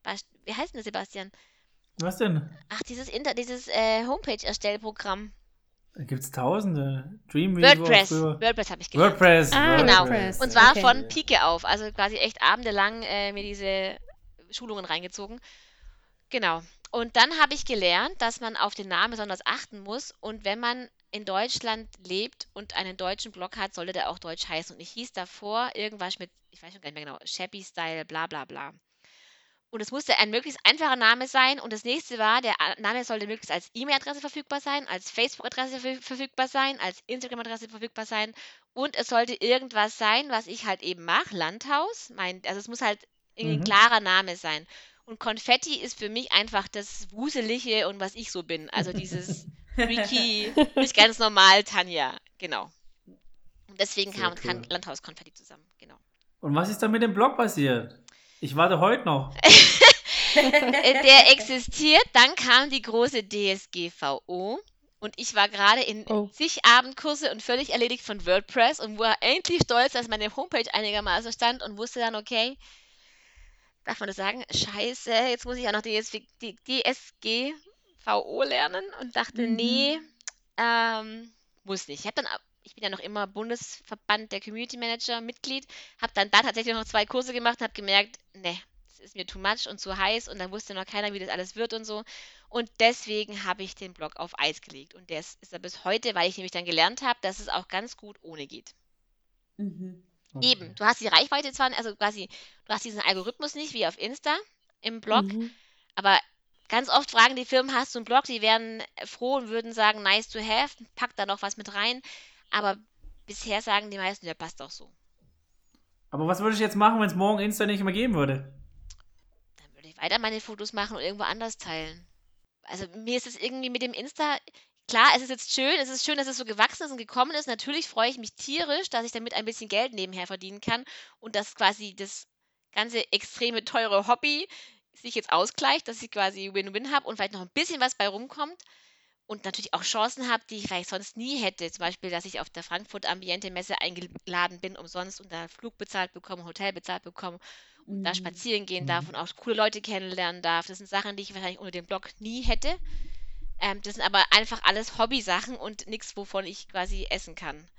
Bas- wie heißt denn das, Sebastian? Was denn? Ach, dieses, Inter dieses äh, Homepage-Erstellprogramm. Da gibt es tausende. Dreamweaver WordPress. WordPress habe ich gelernt. WordPress. Ah, Genau. WordPress. Und zwar Okay. von Pike auf, also quasi echt abendelang äh, mir diese Schulungen reingezogen. Genau. Und dann habe ich gelernt, dass man auf den Namen besonders achten muss. Und wenn man in Deutschland lebt und einen deutschen Blog hat, sollte der auch deutsch heißen. Und ich hieß davor irgendwas mit, ich weiß schon gar nicht mehr genau, Shabby Style, bla bla bla. Und es musste ein möglichst einfacher Name sein. Und das nächste war, der Name sollte möglichst als E-Mail-Adresse verfügbar sein, als Facebook-Adresse verfüg- verfügbar sein, als Instagram-Adresse verfügbar sein. Und es sollte irgendwas sein, was ich halt eben mache. Landhaus. Mein, also es muss halt ein Mhm. klarer Name sein. Und Konfetti ist für mich einfach das Wuselige und was ich so bin. Also dieses freaky, nicht ganz normal Tanja. Genau. Und deswegen Sehr kam, cool. kam Landhaus Konfetti zusammen. Genau. Und was ist da mit dem Blog passiert? Ich warte heute noch. Der existiert. Dann kam die große DSGVO Und ich war gerade in Oh. zig Abendkurse und völlig erledigt von WordPress und war endlich stolz, dass meine Homepage einigermaßen stand und wusste dann, okay, darf man das sagen? Scheiße, jetzt muss ich auch noch DSV, die DSGVO lernen und dachte, Mhm. nee, ähm, muss nicht. Ich habe dann, ich bin ja noch immer Bundesverband der Community Manager Mitglied, habe dann da tatsächlich noch zwei Kurse gemacht und habe gemerkt, nee, das ist mir too much und zu heiß und dann wusste noch keiner, wie das alles wird und so. Und deswegen habe ich den Blog auf Eis gelegt. Und ist, ist er bis heute, weil ich nämlich dann gelernt habe, dass es auch ganz gut ohne geht. Mhm. Eben, du hast die Reichweite zwar, also quasi, du hast diesen Algorithmus nicht wie auf Insta im Blog, Mhm. aber ganz oft fragen die Firmen, hast du einen Blog? Die wären froh und würden sagen, nice to have, pack da noch was mit rein. Aber bisher sagen die meisten, der passt auch so. Aber was würde ich jetzt machen, wenn es morgen Insta nicht mehr geben würde? Dann würde ich weiter meine Fotos machen und irgendwo anders teilen. Also mir ist es irgendwie mit dem Insta, klar, es ist jetzt schön, es ist schön, dass es so gewachsen ist und gekommen ist. Natürlich freue ich mich tierisch, dass ich damit ein bisschen Geld nebenher verdienen kann und dass quasi das ganze extreme teure Hobby sich jetzt ausgleicht, dass ich quasi Win-Win habe und vielleicht noch ein bisschen was bei rumkommt und natürlich auch Chancen habe, die ich vielleicht sonst nie hätte. Zum Beispiel, dass ich auf der Frankfurt Ambiente Messe eingeladen bin, umsonst und da Flug bezahlt bekomme, Hotel bezahlt bekomme und da Mhm. spazieren gehen darf und auch coole Leute kennenlernen darf. Das sind Sachen, die ich wahrscheinlich ohne den Blog nie hätte. Ähm, das sind aber einfach alles Hobbysachen und nichts, wovon ich quasi essen kann.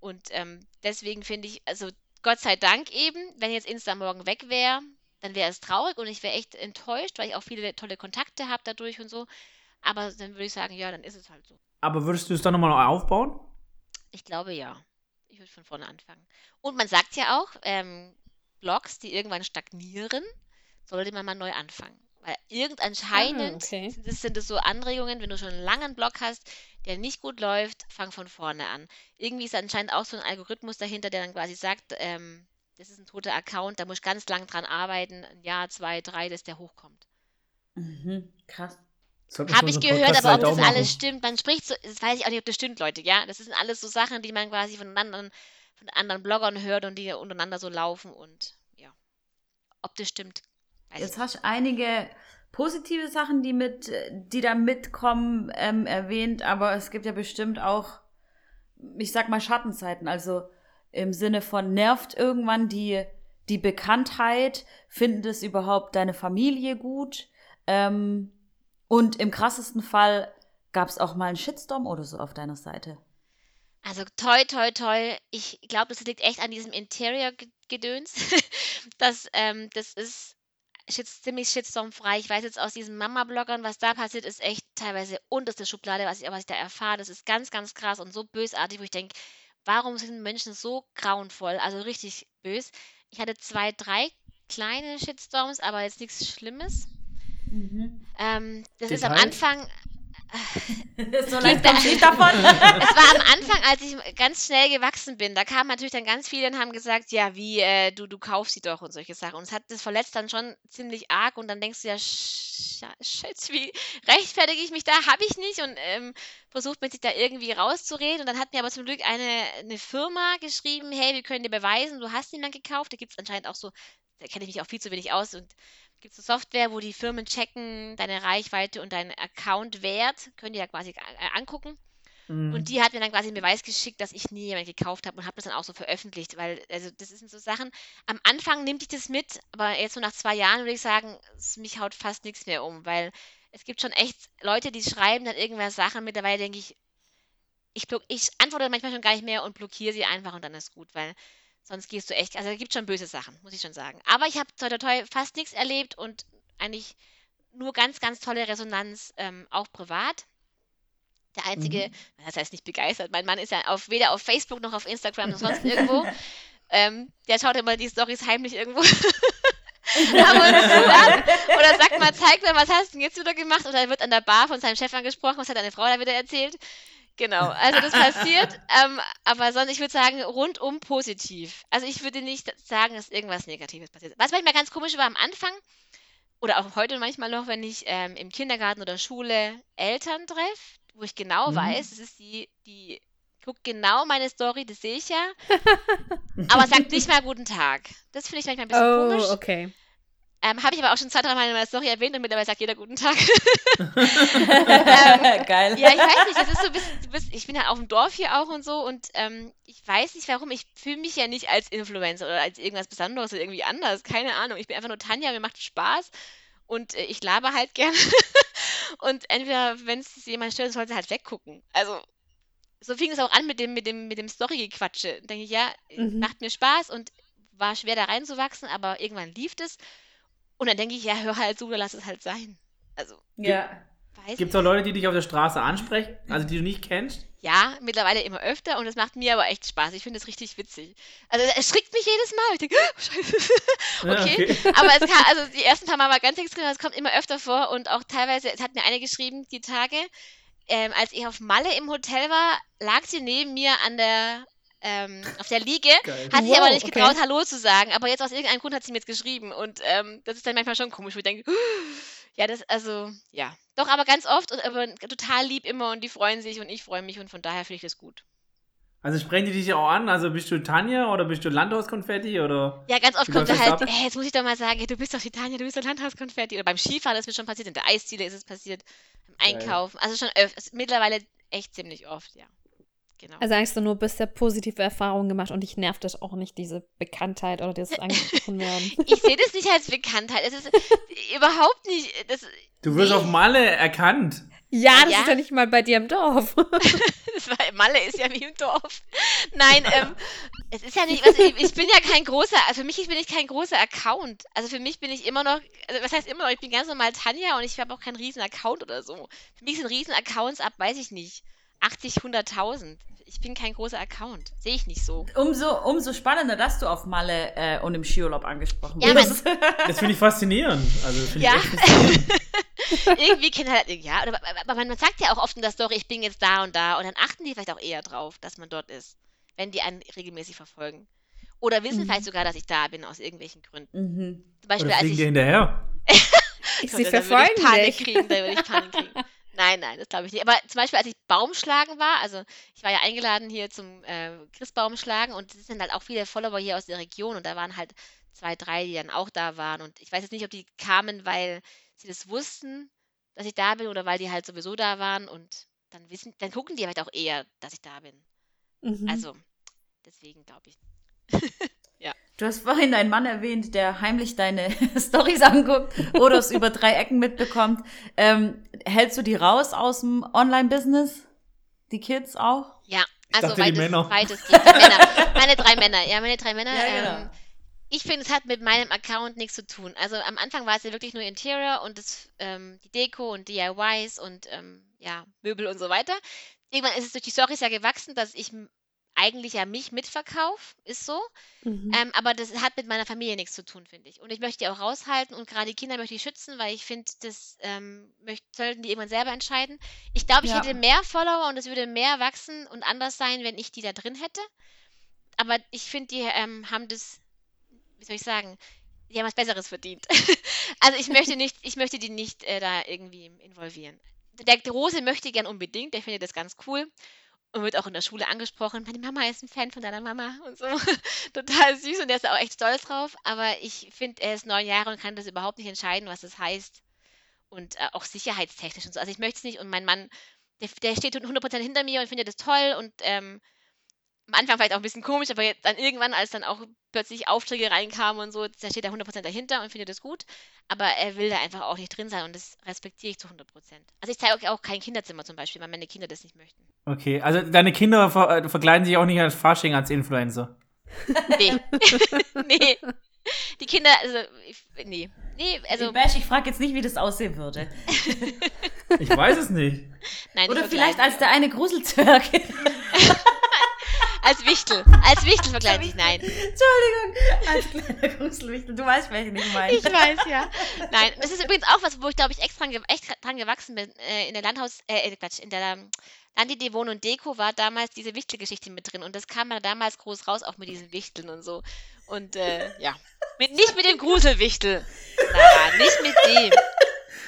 Und ähm, deswegen finde ich, also Gott sei Dank eben, wenn jetzt Insta morgen weg wäre, dann wäre es traurig und ich wäre echt enttäuscht, weil ich auch viele tolle Kontakte habe dadurch und so. Aber dann würde ich sagen, ja, dann ist es halt so. Aber würdest du es dann nochmal aufbauen? Ich glaube ja. Ich würde von vorne anfangen. Und man sagt ja auch, ähm, Blogs, die irgendwann stagnieren, sollte man mal neu anfangen. Weil irgendanscheinend Ah, okay. sind, es, sind es so Anregungen, wenn du schon einen langen Blog hast, der nicht gut läuft, fang von vorne an. Irgendwie ist anscheinend auch so ein Algorithmus dahinter, der dann quasi sagt, ähm, das ist ein toter Account, da muss ich ganz lang dran arbeiten, ein Jahr, zwei, drei, dass der hochkommt. Mhm. Krass. Habe ich gehört, Podcast aber ob das machen. alles stimmt, man spricht so, das weiß ich auch nicht, ob das stimmt, Leute, ja. Das sind alles so Sachen, die man quasi von anderen, von anderen Bloggern hört und die untereinander so laufen und ja. Ob das stimmt, Jetzt hast du einige positive Sachen, die mit, die da mitkommen, ähm, erwähnt, aber es gibt ja bestimmt auch, ich sag mal, Schattenzeiten. Also im Sinne von nervt irgendwann die, die Bekanntheit, findet es überhaupt deine Familie gut? Ähm, und im krassesten Fall gab es auch mal einen Shitstorm oder so auf deiner Seite. Also toi, toi, toi. Ich glaube, das liegt echt an diesem Interior-Gedöns. das, ähm, das ist shit, ziemlich shitstormfrei. Ich weiß jetzt aus diesen Mama-Bloggern, was da passiert, ist echt teilweise unterste Schublade, was ich, was ich da erfahre. Das ist ganz, ganz krass und so bösartig, wo ich denke, warum sind Menschen so grauenvoll? Also richtig bös. Ich hatte zwei, drei kleine Shitstorms, aber jetzt nichts Schlimmes. Ähm, das ist am Details? Anfang, so leicht kommst du nicht davon. es war am Anfang, als ich ganz schnell gewachsen bin, da kamen natürlich dann ganz viele und haben gesagt, ja, wie, äh, du, du kaufst sie doch und solche Sachen. Und es hat das verletzt dann schon ziemlich arg und dann denkst du ja, Sch Schätz, wie rechtfertige ich mich da? Habe ich nicht und ähm, versucht mit sich da irgendwie rauszureden. Und dann hat mir aber zum Glück eine, eine Firma geschrieben, hey, wir können dir beweisen, du hast dann gekauft. Da gibt es anscheinend auch so, da kenne ich mich auch viel zu wenig aus. Und gibt es so Software, wo die Firmen checken deine Reichweite und deinen Account-Wert, können die ja quasi angucken. Mhm. Und die hat mir dann quasi einen Beweis geschickt, dass ich nie jemand gekauft habe und habe das dann auch so veröffentlicht, weil, also das sind so Sachen, am Anfang nimmt ich das mit, aber jetzt so nach zwei Jahren würde ich sagen, es, mich haut fast nichts mehr um, weil es gibt schon echt Leute, die schreiben dann irgendwas Sachen, mittlerweile denke ich, ich, block, ich antworte manchmal schon gar nicht mehr und blockiere sie einfach und dann ist gut, weil sonst gehst du echt, also da gibt schon böse Sachen, muss ich schon sagen. Aber ich habe toi toi toi fast nichts erlebt und eigentlich nur ganz, ganz tolle Resonanz, ähm, auch privat. Der einzige, das heißt nicht begeistert, mein Mann ist ja auf, weder auf Facebook noch auf Instagram noch sonst irgendwo. Ähm, der schaut immer die Stories heimlich irgendwo. Oder sagt mal, zeig mir, was hast du denn jetzt wieder gemacht? Oder er wird an der Bar von seinem Chef angesprochen, was hat deine Frau da wieder erzählt? Genau, also das passiert. Ähm, aber sonst, ich würde sagen, rundum positiv. Also ich würde nicht sagen, dass irgendwas Negatives passiert. Was manchmal ganz komisch war am Anfang, oder auch heute manchmal noch, wenn ich ähm, im Kindergarten oder Schule Eltern treffe, wo ich genau Mhm. weiß, es ist die, die guckt genau meine Story, das sehe ich ja, aber sagt nicht mal guten Tag. Das finde ich manchmal ein bisschen Oh, komisch. okay. Ähm, Habe ich aber auch schon zwei, drei Mal in meiner Story erwähnt und mittlerweile sagt jeder guten Tag. Geil. Ja, ich weiß nicht, das ist so ein bisschen, bist, ich bin ja auf dem Dorf hier auch und so und ähm, ich weiß nicht warum, ich fühle mich ja nicht als Influencer oder als irgendwas Besonderes oder irgendwie anders, keine Ahnung. Ich bin einfach nur Tanja, mir macht Spaß und äh, ich laber halt gerne. und entweder, wenn es jemand stört, soll sie halt weggucken. Also, so fing es auch an mit dem, mit dem, mit dem Story-Gequatsche. Denke ich, ja, Mhm. macht mir Spaß und war schwer da reinzuwachsen, aber irgendwann lief es. Und dann denke ich, ja, hör halt zu oder lass es halt sein. Also, Ja. weiß Gibt es auch Leute, die dich auf der Straße ansprechen, also die du nicht kennst? Ja, mittlerweile immer öfter und es macht mir aber echt Spaß. Ich finde es richtig witzig. Also es schreckt mich jedes Mal. Ich denke, oh, scheiße. Ja, okay. Aber es kann, also die ersten paar Mal war ganz extrem, aber es kommt immer öfter vor und auch teilweise, es hat mir eine geschrieben, die Tage, ähm, als ich auf Malle im Hotel war, lag sie neben mir an der, ähm, auf der Liege, Geil. hat sich Wow, aber nicht okay. getraut, Hallo zu sagen, aber jetzt aus irgendeinem Grund hat sie mir jetzt geschrieben und ähm, das ist dann manchmal schon komisch, wo ich denke, ja, das, also, ja. Doch, aber ganz oft und aber total lieb immer und die freuen sich und ich freue mich und von daher finde ich das gut. Also sprechen die dich auch an? Also bist du Tanja oder bist du Landhauskonfetti oder? Ja, ganz oft kommt das halt, hey, jetzt muss ich doch mal sagen, hey, du bist doch die Tanja, du bist doch Landhauskonfetti. Oder beim Skifahren ist mir schon passiert, in der Eisdiele ist es passiert, beim. Einkaufen. Also schon öf mittlerweile echt ziemlich oft, ja. Genau. Also sagst du nur bisher positive Erfahrungen gemacht und dich nervt das auch nicht, diese Bekanntheit oder dieses angesprochen werden. ich sehe das nicht als Bekanntheit. Es ist überhaupt nicht. Das, Du wirst Nee. auf Malle erkannt. Ja, das Ja. ist ja nicht mal bei dir im Dorf. das war, Malle ist ja wie im Dorf. Nein, ähm, es ist ja nicht, also ich, ich bin ja kein großer, also für mich bin ich kein großer Account. Also für mich bin ich immer noch, also was heißt immer noch, ich bin ganz normal Tanja und ich habe auch keinen riesen Account oder so. Für mich sind riesen Accounts ab, weiß ich nicht, 80, 100.000. Ich bin kein großer Account. Sehe ich nicht so. Umso, umso spannender, dass du auf Malle äh, und im Skiurlaub angesprochen Ja, wurdest. Das finde ich faszinierend. Also finde Ja. ich echt faszinierend. Irgendwie kennt halt, ja, aber, aber man sagt ja auch oft in der Story, ich bin jetzt da und da und dann achten die vielleicht auch eher drauf, dass man dort ist, wenn die einen regelmäßig verfolgen. Oder wissen Mhm. vielleicht sogar, dass ich da bin aus irgendwelchen Gründen. mhm. Zum Beispiel, Oder als fliegen ich dir hinterher. Ich sie verfolgen ich Panik kriegen, da würde ich Panik kriegen. Nein, nein, das glaube ich nicht. Aber zum Beispiel, als ich Baumschlagen war, also ich war ja eingeladen hier zum äh, Christbaumschlagen und es sind halt auch viele Follower hier aus der Region und da waren halt zwei, drei, die dann auch da waren. Und ich weiß jetzt nicht, ob die kamen, weil sie das wussten, dass ich da bin oder weil die halt sowieso da waren und dann wissen, dann gucken die halt auch eher, dass ich da bin. Mhm. Also, deswegen glaube ich. Du hast vorhin deinen Mann erwähnt, der heimlich deine Stories anguckt oder es über drei Ecken mitbekommt. Ähm, hältst du die raus aus dem Online-Business? Die Kids auch? Ja, also dachte, die weites, Männer. weitestgehend. Die Männer. Meine drei Männer. Ja, meine drei Männer. Ja, genau. ähm, ich finde, es hat mit meinem Account nichts zu tun. Also am Anfang war es ja wirklich nur Interior und das, ähm, die Deko und DIYs und ähm, ja, Möbel und so weiter. Irgendwann ist es durch die Stories ja gewachsen, dass ich eigentlich ja mich mitverkaufe, ist so. Mhm. Ähm, aber das hat mit meiner Familie nichts zu tun, finde ich. Und ich möchte die auch raushalten und gerade die Kinder möchte ich schützen, weil ich finde, das ähm, möcht, sollten die irgendwann selber entscheiden. Ich glaube, ich Ja. hätte mehr Follower und es würde mehr wachsen und anders sein, wenn ich die da drin hätte. Aber ich finde, die ähm, haben das, wie soll ich sagen, die haben was Besseres verdient. also ich möchte nicht, ich möchte die nicht äh, da irgendwie involvieren. Der Große möchte gern unbedingt, der findet das ganz cool und wird auch in der Schule angesprochen. Meine Mama ist ein Fan von deiner Mama und so. Total süß und der ist auch echt stolz drauf. Aber ich finde, er ist neun Jahre und kann das überhaupt nicht entscheiden, was das heißt. Und äh, auch sicherheitstechnisch und so. Also ich möchte es nicht und mein Mann, der, der steht 100% hinter mir und findet das toll und ähm, am Anfang vielleicht auch ein bisschen komisch, aber jetzt dann irgendwann, als dann auch plötzlich Aufträge reinkamen und so, da steht er 100% dahinter und findet das gut. Aber er will da einfach auch nicht drin sein und das respektiere ich zu 100%. Also ich zeige auch kein Kinderzimmer zum Beispiel, weil meine Kinder das nicht möchten. Okay, also deine Kinder ver äh, verkleiden sich auch nicht als Fasching als Influencer. Nee. nee. Die Kinder, also, ich, nee. Nee, also, Bash, ich frage jetzt nicht, wie das aussehen würde. Ich weiß es nicht. nein. Oder vielleicht als der eine Gruselzwerg. Als Wichtel. Als Wichtel verkleiden sich, nein. Entschuldigung, als kleiner Gruselwichtel. Du weißt, welchen ich meine. Ich weiß, ja. Nein, das ist übrigens auch was, wo ich, glaube ich, extra dran, echt dran gewachsen bin. Äh, in der Landhaus, äh, äh, Quatsch, in der Landidee Wohn und Deko war damals diese Wichtelgeschichte mit drin. Und das kam ja damals groß raus, auch mit diesen Wichteln und so. Und, äh, ja. Mit, nicht mit dem Gruselwichtel. Nein, nicht mit dem.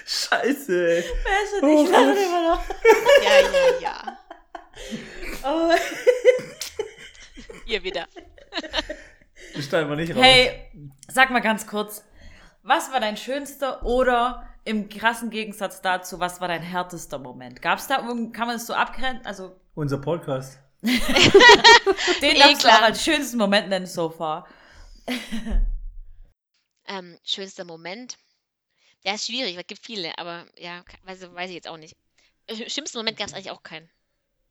Scheiße. Bash und ich lachen immer noch. Ja, ja, ja. Oh. Ihr wieder. Steigen wir nicht raus. Hey, sag mal ganz kurz, was war dein schönster oder im krassen Gegensatz dazu, was war dein härtester Moment? Gab es da, kann man es so abgrenzen? Also, Unser Podcast. den darfst du klar. auch als schönsten Moment nennen so far. Ähm, schönster Moment. Der ist schwierig, weil es gibt viele, aber ja, weiß, weiß ich jetzt auch nicht. Äh, Schlimmsten Moment gab es eigentlich auch keinen.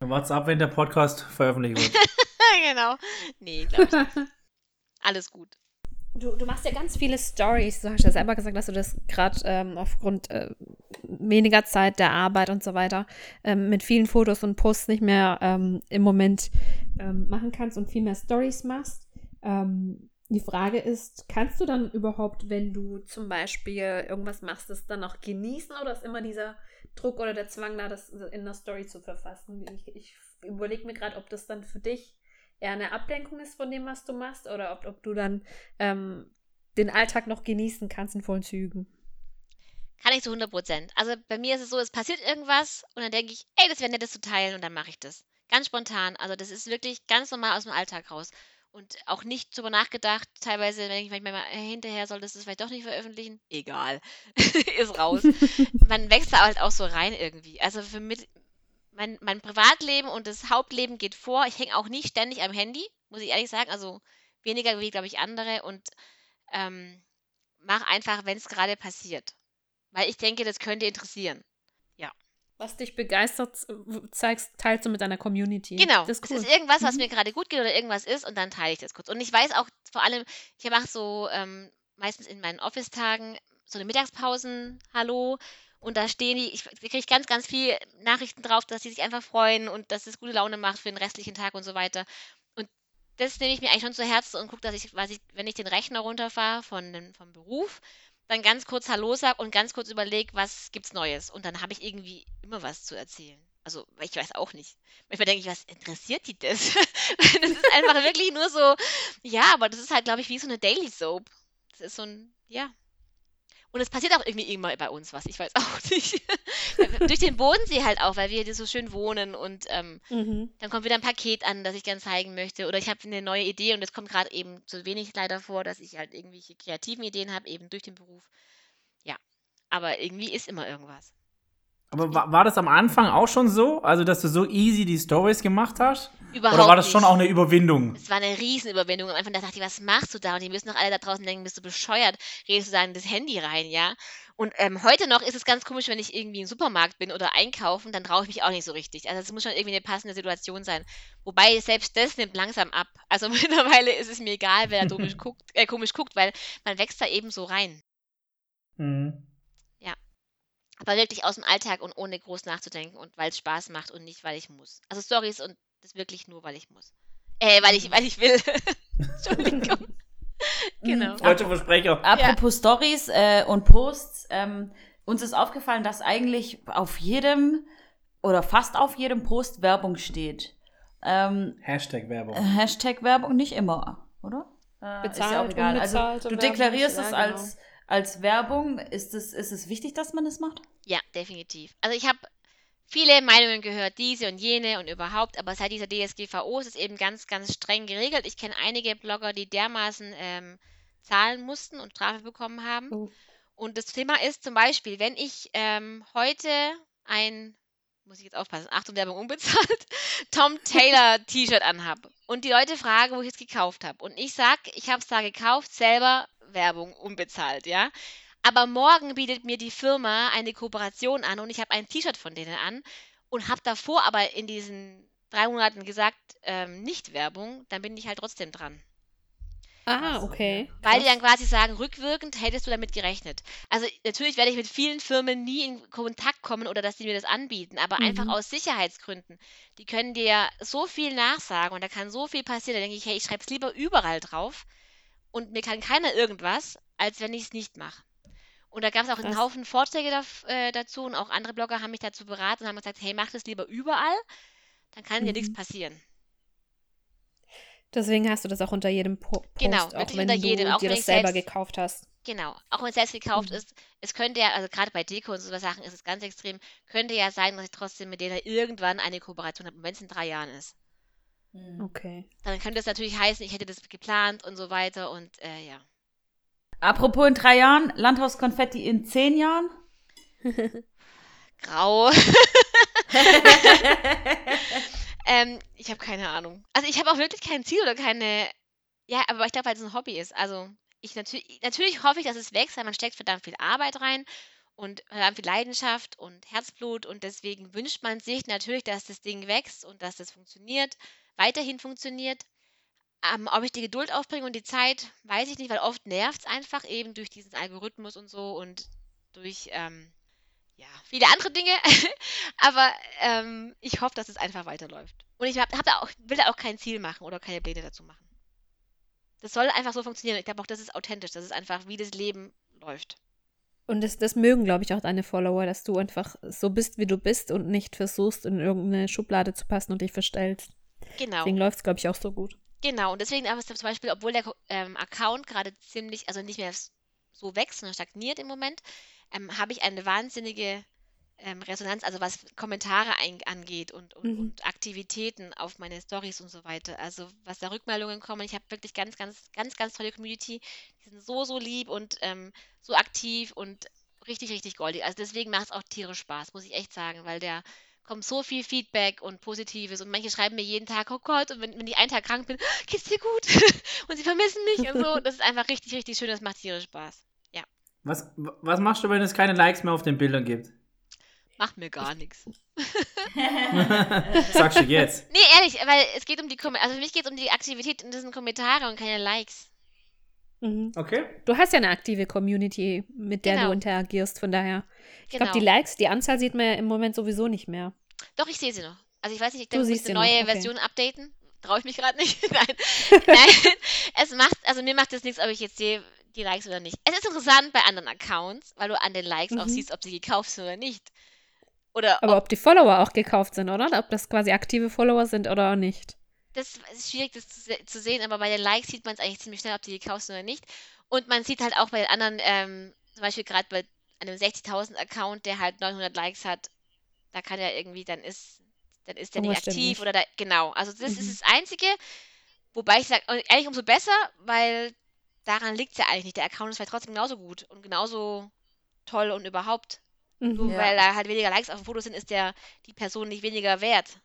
Dann wart's ab, wenn der Podcast veröffentlicht wird. genau. Nee, glaube ich nicht. Alles gut. Du, du machst ja ganz viele Stories. Du hast ja selber gesagt, dass du das gerade ähm, aufgrund äh, weniger Zeit der Arbeit und so weiter ähm, mit vielen Fotos und Posts nicht mehr ähm, im Moment ähm, machen kannst und viel mehr Stories machst. Ähm, die Frage ist, kannst du dann überhaupt, wenn du zum Beispiel irgendwas machst, das dann auch genießen oder ist immer dieser Druck oder der Zwang da, das in einer Story zu verfassen? Ich, ich überlege mir gerade, ob das dann für dich eher eine Ablenkung ist von dem, was du machst, oder ob, ob du dann ähm, den Alltag noch genießen kannst in vollen Zügen. Kann ich zu 100 Prozent. Also bei mir ist es so, es passiert irgendwas und dann denke ich, ey, das wäre nett, das zu teilen und dann mache ich das. Ganz spontan. Also das ist wirklich ganz normal aus dem Alltag raus. Und auch nicht drüber nachgedacht. Teilweise denke ich manchmal, hinterher solltest du es vielleicht doch nicht veröffentlichen. Egal. ist raus. Man wächst da halt auch so rein irgendwie. Also für mich, mein, mein Privatleben und das Hauptleben geht vor. Ich hänge auch nicht ständig am Handy, muss ich ehrlich sagen. Also weniger wie, glaube ich, andere. Und ähm, mach einfach, wenn es gerade passiert. Weil ich denke, das könnte interessieren. Was dich begeistert, zeigst, teilst du mit deiner Community. Genau. Das ist cool. Es ist irgendwas, was Mhm. mir gerade gut geht oder irgendwas ist und dann teile ich das kurz. Und ich weiß auch vor allem, ich mache so ähm, meistens in meinen Office-Tagen so eine Mittagspausen, hallo. Und da stehen die, ich kriege ganz, ganz viel Nachrichten drauf, dass sie sich einfach freuen und dass es gute Laune macht für den restlichen Tag und so weiter. Und das nehme ich mir eigentlich schon zu Herzen und gucke, dass ich, ich, wenn ich den Rechner runterfahre von dem, vom Beruf, dann ganz kurz Hallo sag und ganz kurz überlege, was gibt's Neues. Und dann habe ich irgendwie immer was zu erzählen. Also, ich weiß auch nicht. Manchmal denke ich, was interessiert die das? das ist einfach wirklich nur so, ja, aber das ist halt, glaube ich, wie so eine Daily Soap. Das ist so ein, ja. Und es passiert auch irgendwie immer bei uns was, ich weiß auch nicht. Durch den Bodensee halt auch, weil wir hier so schön wohnen und ähm, Mhm. dann kommt wieder ein Paket an, das ich gern zeigen möchte. Oder ich habe eine neue Idee und es kommt gerade eben zu wenig leider vor, dass ich halt irgendwelche kreativen Ideen habe, eben durch den Beruf. Ja. Aber irgendwie ist immer irgendwas. Aber war, war das am Anfang auch schon so? Also, dass du so easy die Stories gemacht hast? Überhaupt Oder war das nicht. schon auch eine Überwindung? Es war eine Riesenüberwindung. Und einfach da dachte ich, was machst du da? Und die müssen doch alle da draußen denken, bist du bescheuert? Redest du da in das Handy rein, ja? Und ähm, heute noch ist es ganz komisch, wenn ich irgendwie im Supermarkt bin oder einkaufen, dann traue ich mich auch nicht so richtig. Also es muss schon irgendwie eine passende Situation sein. Wobei selbst das nimmt langsam ab. Also mittlerweile ist es mir egal, wer da komisch guckt, äh, komisch guckt, weil man wächst da eben so rein. Mhm. Aber wirklich aus dem Alltag und ohne groß nachzudenken und weil es Spaß macht und nicht, weil ich muss. Also Stories und das wirklich nur, weil ich muss. Äh, weil ich, weil ich will. Entschuldigung. genau. Deutsche Versprecher. Apropos Stories äh, und Posts, ähm, uns ist aufgefallen, dass eigentlich auf jedem oder fast auf jedem Post Werbung steht. Ähm, Hashtag Werbung. Hashtag Werbung nicht immer, oder? Äh, Bezahlt, unbezahlte Also du deklarierst ja, es genau. als, als Werbung. Ist es, ist es wichtig, dass man das macht? Ja, definitiv. Also ich habe viele Meinungen gehört, diese und jene und überhaupt, aber seit dieser DSGVO ist es eben ganz, ganz streng geregelt. Ich kenne einige Blogger, die dermaßen ähm, zahlen mussten und Strafe bekommen haben. Oh. Und das Thema ist zum Beispiel, wenn ich ähm, heute ein, muss ich jetzt aufpassen, Achtung, Werbung unbezahlt, Tom Taylor T-Shirt anhab und die Leute fragen, wo ich es gekauft habe. Und ich sag, ich habe es da gekauft, selber Werbung unbezahlt, ja. Aber morgen bietet mir die Firma eine Kooperation an und ich habe ein T-Shirt von denen an und habe davor aber in diesen drei Monaten gesagt, ähm, nicht Werbung, dann bin ich halt trotzdem dran. Ah, okay. Weil die dann quasi sagen, rückwirkend hättest du damit gerechnet. Also natürlich werde ich mit vielen Firmen nie in Kontakt kommen oder dass die mir das anbieten, aber einfach Mhm. aus Sicherheitsgründen. Die können dir so viel nachsagen und da kann so viel passieren. Da denke ich, hey, ich schreibe es lieber überall drauf und mir kann keiner irgendwas, als wenn ich es nicht mache. Und da gab es auch einen Krass. Haufen Vorträge daf- äh, dazu und auch andere Blogger haben mich dazu beraten und haben gesagt, hey, mach das lieber überall, dann kann dir nichts Mhm. passieren. Deswegen hast du das auch unter jedem po Post, Genau, auch wenn unter du jedem, auch dir wenn das selber selbst- gekauft hast. Genau, auch wenn es selbst gekauft Mhm. ist, es könnte ja, also gerade bei Deko und so Sachen ist es ganz extrem, könnte ja sein, dass ich trotzdem mit denen irgendwann eine Kooperation habe, wenn es in drei Jahren ist. Okay. Dann könnte es natürlich heißen, ich hätte das geplant und so weiter und äh, ja. Apropos in drei Jahren, Landhauskonfetti in zehn Jahren? Grau. ähm, ich habe keine Ahnung. Also ich habe auch wirklich kein Ziel oder keine. Ja, aber ich glaube, weil es ein Hobby ist. Also ich natürlich, natürlich hoffe ich, dass es wächst, weil man steckt verdammt viel Arbeit rein und verdammt viel Leidenschaft und Herzblut und deswegen wünscht man sich natürlich, dass das Ding wächst und dass das funktioniert, weiterhin funktioniert. Ähm, ob ich die Geduld aufbringe und die Zeit, weiß ich nicht, weil oft nervt es einfach eben durch diesen Algorithmus und so und durch ähm, ja, viele andere Dinge. Aber ähm, ich hoffe, dass es einfach weiterläuft. Und ich hab, hab da auch, will da auch kein Ziel machen oder keine Pläne dazu machen. Das soll einfach so funktionieren. Ich glaube auch, das ist authentisch. Das ist einfach, wie das Leben läuft. Und das, das mögen, glaube ich, auch deine Follower, dass du einfach so bist, wie du bist und nicht versuchst, in irgendeine Schublade zu passen und dich verstellst. Genau. Deswegen läuft es, glaube ich, auch so gut. Genau, und deswegen aber zum Beispiel, obwohl der ähm, Account gerade ziemlich, also nicht mehr so wächst, sondern stagniert im Moment, ähm, habe ich eine wahnsinnige ähm, Resonanz, also was Kommentare ein, angeht und, und, Mhm. und Aktivitäten auf meine Stories und so weiter. Also was da Rückmeldungen kommen, ich habe wirklich ganz, ganz, ganz, ganz tolle Community. Die sind so, so lieb und ähm, so aktiv und richtig, richtig goldig. Also deswegen macht es auch tierisch Spaß, muss ich echt sagen, weil der kommt so viel Feedback und Positives und manche schreiben mir jeden Tag, oh Gott, und wenn, wenn ich einen Tag krank bin, geht's dir gut? und sie vermissen mich und so. Das ist einfach richtig, richtig schön, das macht tierisch Spaß. Was, was machst du, wenn es keine Likes mehr auf den Bildern gibt? Macht mir gar nichts. Sagst du jetzt. Nee, ehrlich, weil es geht um die Kom also für mich geht es um die Aktivität in diesen Kommentare und keine Likes. Mhm. Okay. Du hast ja eine aktive Community, mit der Genau. du interagierst, von daher. Ich Genau. glaube, die Likes, die Anzahl sieht man ja im Moment sowieso nicht mehr. Doch, ich sehe sie noch. Also ich weiß nicht, ich Du denke, ich siehst müsste sie noch, neue okay. Version updaten. Traue ich mich gerade nicht. Nein. Nein. Es macht, also mir macht es nichts, ob ich jetzt sehe, die Likes oder nicht. Es ist interessant bei anderen Accounts, weil du an den Likes auch Mhm. siehst, ob sie gekauft sind oder nicht. Oder Aber ob, ob die Follower auch gekauft sind, oder? Ob das quasi aktive Follower sind oder nicht. Das ist schwierig, das zu, se- zu sehen, aber bei den Likes sieht man es eigentlich ziemlich schnell, ob die gekauft sind oder nicht. Und man sieht halt auch bei den anderen, ähm, zum Beispiel gerade bei einem 60.000 Account, der halt 900 Likes hat, da kann ja irgendwie, dann ist, dann ist der nicht aktiv nicht. oder da, genau. Also das Mhm. ist das Einzige, wobei ich sage, eigentlich umso besser, weil daran liegt es ja eigentlich nicht. Der Account ist vielleicht trotzdem genauso gut und genauso toll und überhaupt. Nur Mhm. Ja. weil da halt weniger Likes auf dem Foto sind, ist der die Person nicht weniger wert,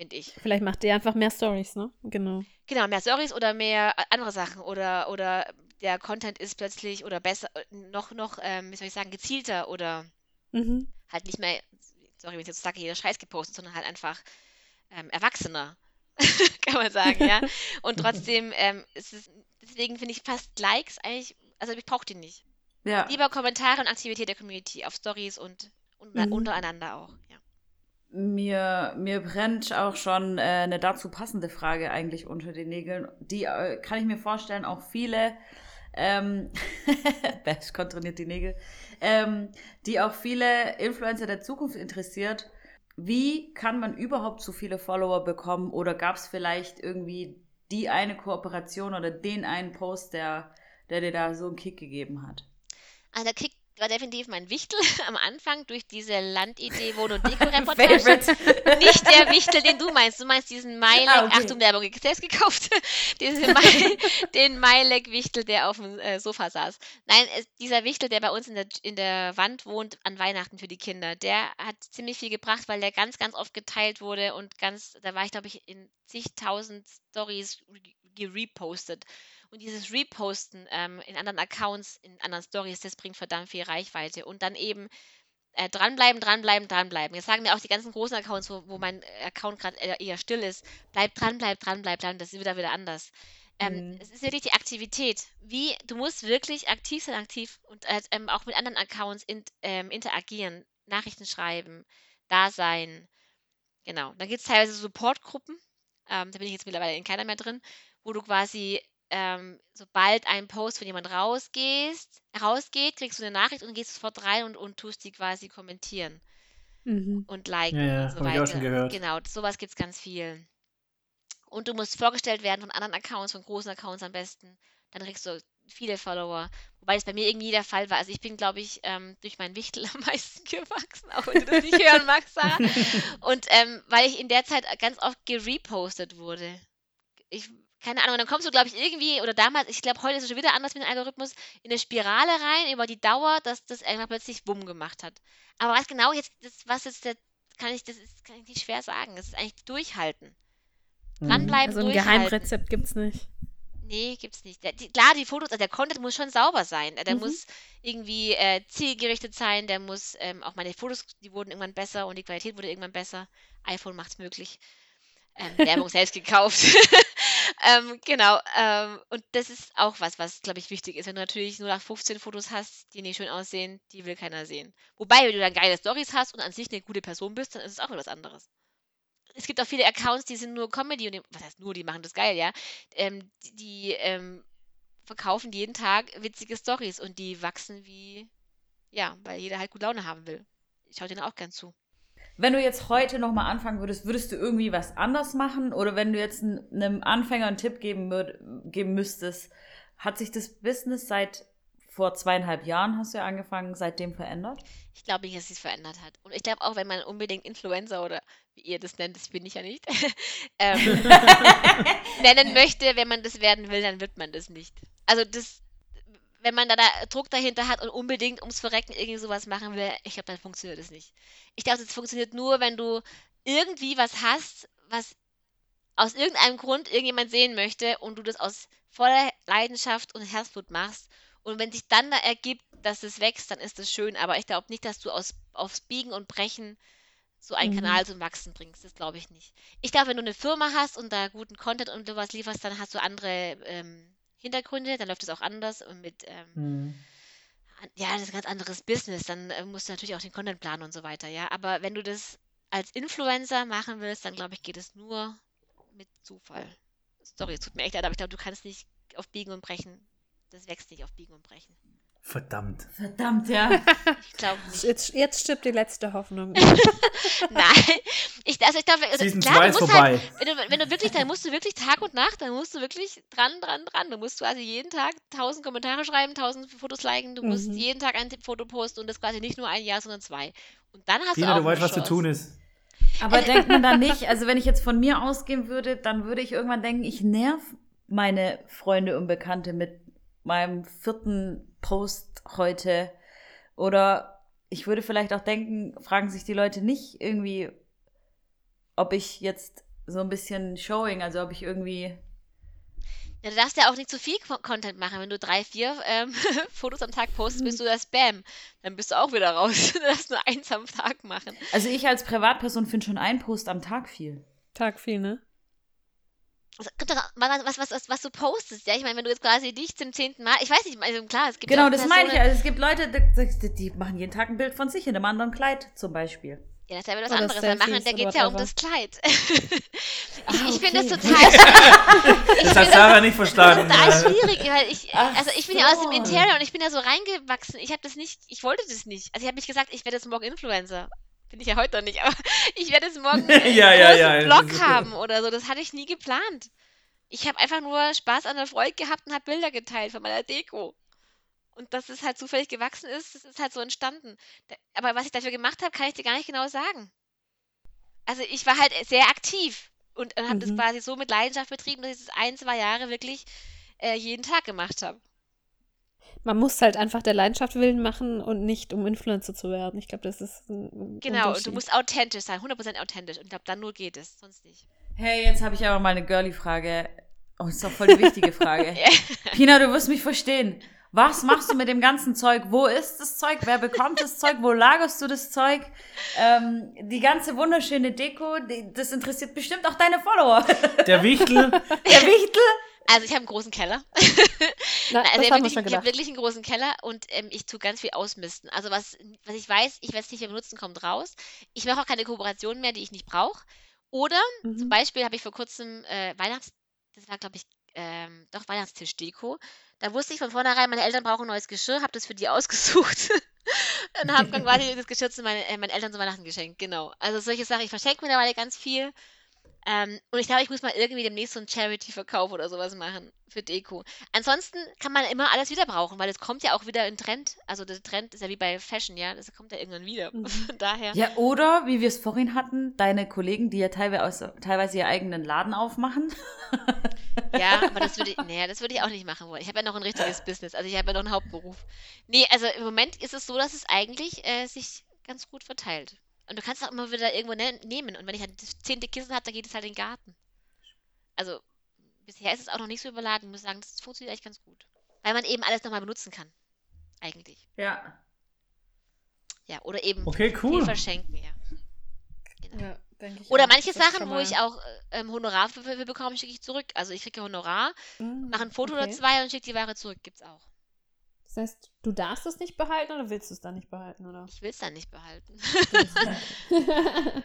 finde ich. Vielleicht macht der einfach mehr Stories, ne? Genau. Genau, mehr Stories oder mehr äh, andere Sachen oder oder der Content ist plötzlich oder besser, äh, noch, noch, ähm, wie soll ich sagen, gezielter oder Mhm. halt nicht mehr, sorry, wenn ich jetzt sage, jeder Scheiß gepostet, sondern halt einfach ähm, erwachsener, kann man sagen, ja. Und trotzdem ähm, ist es, deswegen finde ich fast Likes eigentlich, also ich brauche die nicht. Ja. Lieber Kommentare und Aktivität der Community auf Stories und, und Mhm. untereinander auch. Mir, mir brennt auch schon äh, eine dazu passende Frage eigentlich unter den Nägeln. Die äh, kann ich mir vorstellen, auch viele, ähm, Bash kontrolliert die Nägel, ähm, die auch viele Influencer der Zukunft interessiert. Wie kann man überhaupt so viele Follower bekommen? Oder gab es vielleicht irgendwie die eine Kooperation oder den einen Post, der, der dir da so einen Kick gegeben hat? Also der Kick war definitiv mein Wichtel am Anfang durch diese Landidee Wohn- und Deko-Reportage. Nicht der Wichtel, den du meinst. Du meinst diesen Mailek, Ah, okay. Achtung, Werbung, selbst gekauft. Diesen Mai, den Mailek-Wichtel, der auf dem äh, Sofa saß. Nein, es, dieser Wichtel, der bei uns in der, in der Wand wohnt, an Weihnachten für die Kinder, der hat ziemlich viel gebracht, weil der ganz, ganz oft geteilt wurde und ganz, da war ich, glaube ich, in zigtausend Stories gerepostet. Und dieses Reposten ähm, in anderen Accounts, in anderen Stories, das bringt verdammt viel Reichweite. Und dann eben äh, dranbleiben, dranbleiben, dranbleiben. Jetzt sagen mir auch die ganzen großen Accounts, wo, wo mein äh, Account gerade eher, eher still ist, bleib dran, bleib dran, bleib dran, das ist wieder wieder anders. Ähm, Mhm. Es ist wirklich die Aktivität. Wie, du musst wirklich aktiv sein, aktiv und äh, ähm, auch mit anderen Accounts in, ähm, interagieren, Nachrichten schreiben, da sein. Genau. Dann gibt es teilweise Supportgruppen, ähm, da bin ich jetzt mittlerweile in keiner mehr drin, wo du quasi ähm, sobald ein Post von jemand rausgehst, rausgeht, kriegst du eine Nachricht und gehst sofort rein und, und tust die quasi kommentieren Mhm. und liken Ja, ja, und so hab ich auch weiter. schon gehört. Genau, sowas gibt es ganz viel. Und du musst vorgestellt werden von anderen Accounts, von großen Accounts am besten. Dann kriegst du viele Follower. Wobei es bei mir irgendwie der Fall war. Also ich bin, glaube ich, ähm, durch meinen Wichtel am meisten gewachsen, auch wenn du das nicht hören magst, Sarah. Und ähm, weil ich in der Zeit ganz oft gerepostet wurde. Ich, keine Ahnung, dann kommst du, glaube ich, irgendwie, oder damals, ich glaube, heute ist es schon wieder anders mit dem Algorithmus, in eine Spirale rein über die Dauer, dass das irgendwann plötzlich Bumm gemacht hat. Aber was genau jetzt, das, was jetzt der, kann ich, das ist, kann ich nicht schwer sagen. Das ist eigentlich durchhalten. Dranbleiben, Also ein durchhalten. Geheimrezept gibt's nicht. Nee, gibt's nicht. Der, die, klar, die Fotos, also der Content muss schon sauber sein. Der Mhm. muss irgendwie äh, zielgerichtet sein. Der muss, ähm, auch meine Fotos, die wurden irgendwann besser und die Qualität wurde irgendwann besser. iPhone macht's möglich. Ähm, Werbung selbst gekauft. ähm, genau. Ähm, und das ist auch was, was, glaube ich, wichtig ist. Wenn du natürlich nur nach 15 Fotos hast, die nicht schön aussehen, die will keiner sehen. Wobei, wenn du dann geile Stories hast und an sich eine gute Person bist, dann ist es auch wieder was anderes es gibt auch viele Accounts, die sind nur Comedy und die, was heißt nur, die machen das geil, ja. Ähm, die die ähm, verkaufen jeden Tag witzige Stories und die wachsen wie, ja, weil jeder halt gut Laune haben will. Ich schaue denen auch gern zu. Wenn du jetzt heute nochmal anfangen würdest, würdest du irgendwie was anders machen? Oder wenn du jetzt einem Anfänger einen Tipp geben, würd, geben müsstest, hat sich das Business seit vor zweieinhalb Jahren, hast du ja angefangen, seitdem verändert? Ich glaube nicht, dass sich verändert hat. Und ich glaube auch, wenn man unbedingt Influencer oder wie ihr das nennt, das bin ich ja nicht, ähm, nennen möchte, wenn man das werden will, dann wird man das nicht. Also das, wenn man da, da Druck dahinter hat und unbedingt ums Verrecken irgendwie sowas machen will, ich glaube, dann funktioniert das nicht. Ich glaube, das funktioniert nur, wenn du irgendwie was hast, was aus irgendeinem Grund irgendjemand sehen möchte und du das aus voller Leidenschaft und Herzblut machst. Und wenn sich dann da ergibt, dass es wächst, dann ist das schön. Aber ich glaube nicht, dass du aus, aufs Biegen und Brechen so einen Mhm. Kanal zum Wachsen bringst. Das glaube ich nicht. Ich glaube, wenn du eine Firma hast und da guten Content und sowas lieferst, dann hast du andere ähm, Hintergründe, dann läuft es auch anders und mit, ähm, Hm. an- ja, das ist ein ganz anderes Business. Dann äh, musst du natürlich auch den Content planen und so weiter, ja. Aber wenn du das als Influencer machen willst, dann glaube ich, geht es nur mit Zufall. Sorry, es tut mir echt leid, aber ich glaube, du kannst nicht auf Biegen und Brechen. Das wächst nicht auf Biegen und Brechen. Verdammt. Verdammt, ja. Ich glaube nicht. Jetzt, jetzt stirbt die letzte Hoffnung. Nein. Ich, also ich glaube, also Season klar, 2 du ist musst vorbei. halt, wenn du, wenn du wirklich, dann musst du wirklich Tag und Nacht, dann musst du wirklich dran, dran, dran. Du musst quasi jeden Tag tausend Kommentare schreiben, tausend Fotos liken, du musst Mhm. jeden Tag ein Foto posten und das quasi nicht nur ein Jahr, sondern zwei. Und dann hast Tina, du du auch weißt, eine was zu tun ist. Aber denkt man dann nicht, also wenn ich jetzt von mir ausgehen würde, dann würde ich irgendwann denken, ich nerv meine Freunde und Bekannte mit meinem vierten Post heute. Oder ich würde vielleicht auch denken, fragen sich die Leute nicht irgendwie, ob ich jetzt so ein bisschen Showing, also ob ich irgendwie. Ja, du darfst ja auch nicht zu viel Content machen. Wenn du drei, vier ähm, Fotos am Tag postest, bist du das Spam. Dann bist du auch wieder raus. Du darfst nur eins am Tag machen. Also ich als Privatperson finde schon ein Post am Tag viel. Tag viel, ne? Also, kommt doch mal was, was, was, was du postest. Ja, ich meine, wenn du jetzt quasi dich zum zehnten Mal, ich weiß nicht, also klar, es gibt Genau, das meine ich. Personen- Also es gibt Leute, die, die machen jeden Tag ein Bild von sich in einem anderen Kleid zum Beispiel. Ja, das ist ja wieder was Oder anderes. Weil machen, Selfies da geht es ja um das Kleid. ich Ah, ich finde das total schwierig. Das hat Sarah nicht verstanden. total Äh, schwierig, weil ich, Ach also ich bin ja aus dem so. Interior und ich bin ja so reingewachsen. Ich habe das nicht, ich wollte das nicht. Also ich habe nicht gesagt, ich werde jetzt morgen Influencer. Bin ich ja heute noch nicht, aber ich werde jetzt morgen einen Ja, ja, großen ja, das Blog haben oder so. Das hatte ich nie geplant. Ich habe einfach nur Spaß an der Freude gehabt und habe Bilder geteilt von meiner Deko. Und dass es halt zufällig gewachsen ist, das ist halt so entstanden. Aber was ich dafür gemacht habe, kann ich dir gar nicht genau sagen. Also ich war halt sehr aktiv und, und habe das Mhm. quasi so mit Leidenschaft betrieben, dass ich das ein, zwei Jahre wirklich äh, jeden Tag gemacht habe. Man muss halt einfach der Leidenschaft willen machen und nicht um Influencer zu werden. Ich glaube, das ist ein Genau, du musst authentisch sein, 100% authentisch. Und ich glaube, dann nur geht es, sonst nicht. Hey, jetzt habe ich aber mal eine Girly-Frage. Oh, ist doch voll die wichtige Frage. Pina, du wirst mich verstehen. Was machst du mit dem ganzen Zeug? Wo ist das Zeug? Wer bekommt das Zeug? Wo lagerst du das Zeug? Ähm, die ganze wunderschöne Deko, die, das interessiert bestimmt auch deine Follower. Der Wichtel. Der Wichtel? Also ich habe einen großen Keller. Na, Also ich habe wir wirklich, ich hab wirklich einen großen Keller und ähm, ich tue ganz viel ausmisten. Also was, was ich weiß, ich werde es nicht mehr benutzen, kommt raus. Ich mache auch keine Kooperationen mehr, die ich nicht brauche. Oder zum Mhm. Beispiel habe ich vor kurzem äh, Weihnachts... Das war, glaube ich, ähm, doch Weihnachtstischdeko. Da wusste ich von vornherein, meine Eltern brauchen neues Geschirr, habe das für die ausgesucht. und habe dann quasi das Geschirr zu meine, äh, meinen Eltern zu Weihnachten geschenkt. Genau. Also solche Sachen. Ich verschenke mittlerweile ganz viel. Ähm, und ich glaube, ich muss mal irgendwie demnächst so einen Charity-Verkauf oder sowas machen für Deko. Ansonsten kann man immer alles wieder brauchen, weil es kommt ja auch wieder in Trend. Also der Trend ist ja wie bei Fashion, ja, das kommt ja irgendwann wieder. Mhm. Von daher. Ja, oder, wie wir es vorhin hatten, deine Kollegen, die ja teilweise, teilweise ihren eigenen Laden aufmachen. Ja, aber das würde ich, nee, das würde ich auch nicht machen wollen. Ich habe ja noch ein richtiges Business, also ich habe ja noch einen Hauptberuf. Nee, also im Moment ist es so, dass es eigentlich äh, sich ganz gut verteilt. Und du kannst auch immer wieder irgendwo ne nehmen. Und wenn ich halt das zehnte Kissen habe, dann geht es halt in den Garten. Also bisher ist es auch noch nicht so überladen. Ich muss sagen, das funktioniert eigentlich ganz gut. Weil man eben alles nochmal benutzen kann. Eigentlich. Ja. Ja, oder eben Okay, viel cool. verschenken, ja. Genau. Ja, Oder auch. manche Das Sachen, wo ich auch äh, ähm, Honorar für, für bekomme, schicke ich zurück. Also ich kriege Honorar, Mm, mache ein Foto oder okay. zwei und schicke die Ware zurück. Gibt's auch. Das heißt, du darfst es nicht behalten oder willst du es dann nicht behalten, oder? Ich will es dann nicht behalten. ja,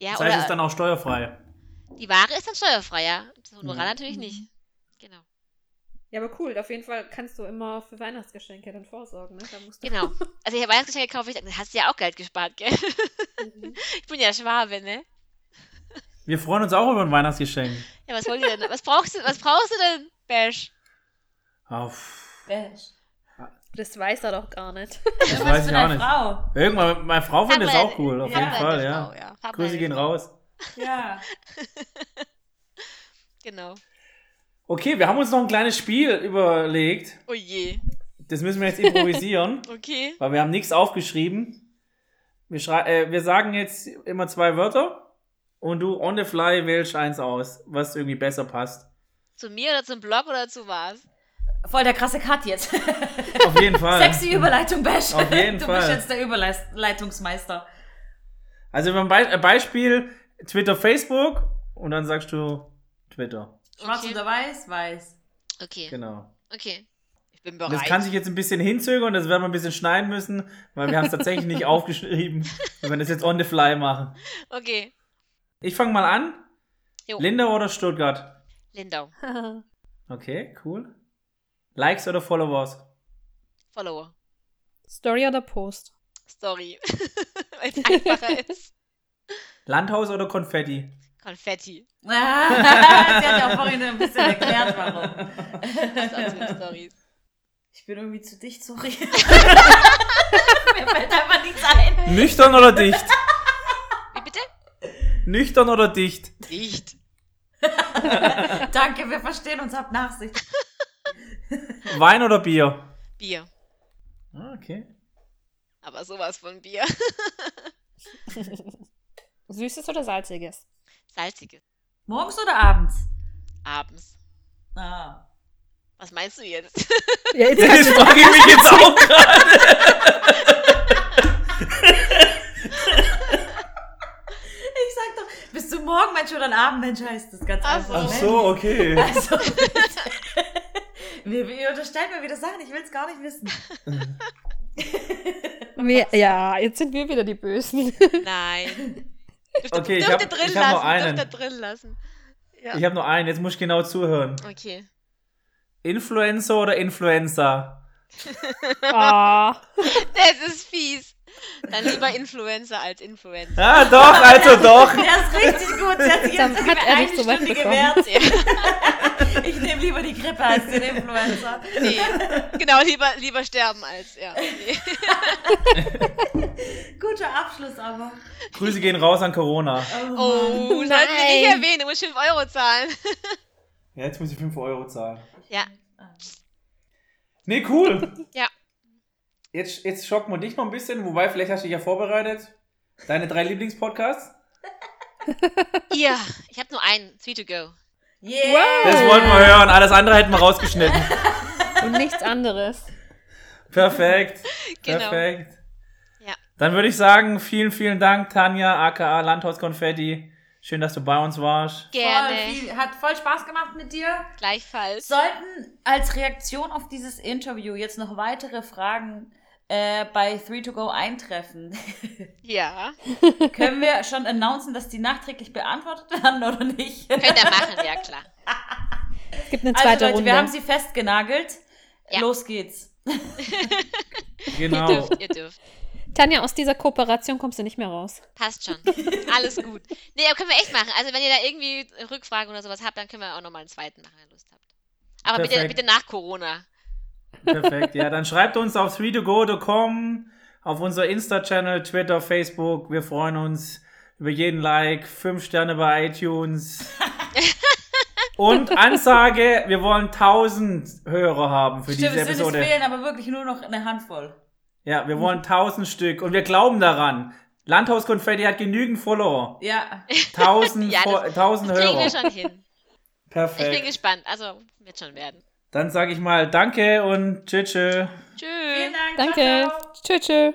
ja, Das heißt, oder es ist dann auch steuerfrei. die Ware ist dann steuerfrei, ja. Das Honorar Mhm. natürlich nicht. Genau. aber cool. Auf jeden Fall kannst du immer für Weihnachtsgeschenke dann vorsorgen, ne? Da musst du Genau. Also ich habe Weihnachtsgeschenke gekauft, ich dachte, hast du ja auch Geld gespart, gell? Mhm. Ich bin ja Schwabe, ne? Wir freuen uns auch über ein Weihnachtsgeschenk. Ja, was wollt ihr denn? Was brauchst du, was brauchst du denn, Bash? Auf. Bash. Das weiß er doch gar nicht. Das weiß ich auch nicht. Frau. Irgendwann, meine Frau findet es Frag auch cool, auf deine- jeden Fall, ja. Frau, ja. Grüße gehen raus. Ja. Genau. Okay, wir haben uns noch ein kleines Spiel überlegt. Oh je. Das müssen wir jetzt improvisieren, Okay. weil wir haben nichts aufgeschrieben. Wir, äh, wir sagen jetzt immer zwei Wörter und du on the fly wählst eins aus, was irgendwie besser passt. Zu mir oder zum Blog oder zu was? Voll der krasse Cut jetzt. Auf jeden Fall. Sexy Überleitung, Bash. Auf jeden du Fall. bist jetzt der Überleitungsmeister. Also beim Be äh, Beispiel Twitter, Facebook und dann sagst du Twitter. Schwarz Okay. oder weiß? Weiß. Okay. Genau. Okay. Ich bin bereit. Das kann sich jetzt ein bisschen hinzögern, das werden wir ein bisschen schneiden müssen, weil wir haben es tatsächlich nicht aufgeschrieben. Wir werden das jetzt on the fly machen. Okay. Ich fange mal an. Jo. Linda oder Stuttgart? Lindau. Okay, cool. Likes oder Followers? Follower. Story oder Post? Story. Weil es einfacher ist. Landhaus oder Konfetti? Konfetti. Ah, Sie hat ja auch vorhin ein bisschen erklärt, warum. Ansonsten Stories. Ich bin irgendwie zu dicht, sorry. Mir fällt einfach nichts ein. Nüchtern oder dicht? Wie bitte? Nüchtern oder dicht? Dicht. Danke, wir verstehen uns, habt Nachsicht. Wein oder Bier? Bier. Ah, Okay. Aber sowas von Bier. Süßes oder salziges? Salziges. Morgens oder abends? Abends. Ah. Was meinst du jetzt? Ja, jetzt Das frage ich mich jetzt auch gerade. Ich sag doch, bist du Morgenmensch oder ein Abendmensch heißt das ganz Ach einfach. so. Ach ne? so, okay. Also, wir, wir unterstellen mir wieder Sachen, ich will es gar nicht wissen. Wir, ja, jetzt sind wir wieder die Bösen. Nein. Dürft, Okay, ich dürft ihr hab- lassen. einen. Dürft ihr drin lassen. Ja. Ich habe nur einen, jetzt muss ich genau zuhören. Okay. Influencer oder Influencer? Ah, Das ist fies. Dann lieber Influencer als Influencer. Ja, doch, also doch. Der ist richtig gut, sie hat sich jetzt hat er eine so weit Stunde. Ja. Ich nehme lieber die Grippe als den Influencer. Nee. Genau, lieber, lieber sterben als. Ja. Nee. Guter Abschluss aber. Grüße gehen raus an Corona. Oh, sollten wir nicht Nein. erwähnen. Du musst 5 Euro zahlen. Ja, jetzt muss ich 5 Euro zahlen. Ja. Nee, cool. Ja. Jetzt, jetzt schocken wir dich noch ein bisschen, wobei vielleicht hast du dich ja vorbereitet. Deine drei Lieblingspodcasts? Ihr. Ich habe nur einen. Three to go. Yeah. Das wollten wir hören, alles andere hätten wir rausgeschnitten. und nichts anderes. Perfekt. Genau. Perfekt. Ja. Dann würde ich sagen, vielen, vielen Dank, Tanja, aka Landhaus Konfetti. Schön, dass du bei uns warst. Gerne. Voll viel, hat voll Spaß gemacht mit dir. Gleichfalls. Sollten als Reaktion auf dieses Interview jetzt noch weitere Fragen äh, bei 3to go eintreffen, Ja. können wir schon announcen, dass die nachträglich beantwortet werden oder nicht? Könnt ihr machen, ja klar. Es gibt eine Also zweite Leute, Runde. wir haben sie festgenagelt. Ja. Los geht's. Ihr Genau. dürft, ihr dürft. Tanja, aus dieser Kooperation kommst du nicht mehr raus. Passt schon. Alles gut. Nee, aber können wir echt machen. Also wenn ihr da irgendwie Rückfragen oder sowas habt, dann können wir auch nochmal einen zweiten machen, wenn ihr Lust habt. Aber bitte, bitte nach Corona. Perfekt. Ja, dann schreibt uns auf 3togo.com, auf unser Insta-Channel, Twitter, Facebook. Wir freuen uns über jeden Like, fünf Sterne bei iTunes. Und Ansage, wir wollen 1000 Hörer haben für Stimmt, diese es sind es Episode. fehlen aber wirklich nur noch eine Handvoll. Ja, wir wollen 1000 Stück und wir glauben daran. Landhaus Konfetti hat genügend Follower. Ja. 1000, Ja, das- 1000 Das kriegen Hörer. wir schon hin. Ich bin Perfekt. gespannt. Also, wird schon werden. Dann sage ich mal Danke und tschüss. tschüss. Vielen Dank. Danke. Tschüss.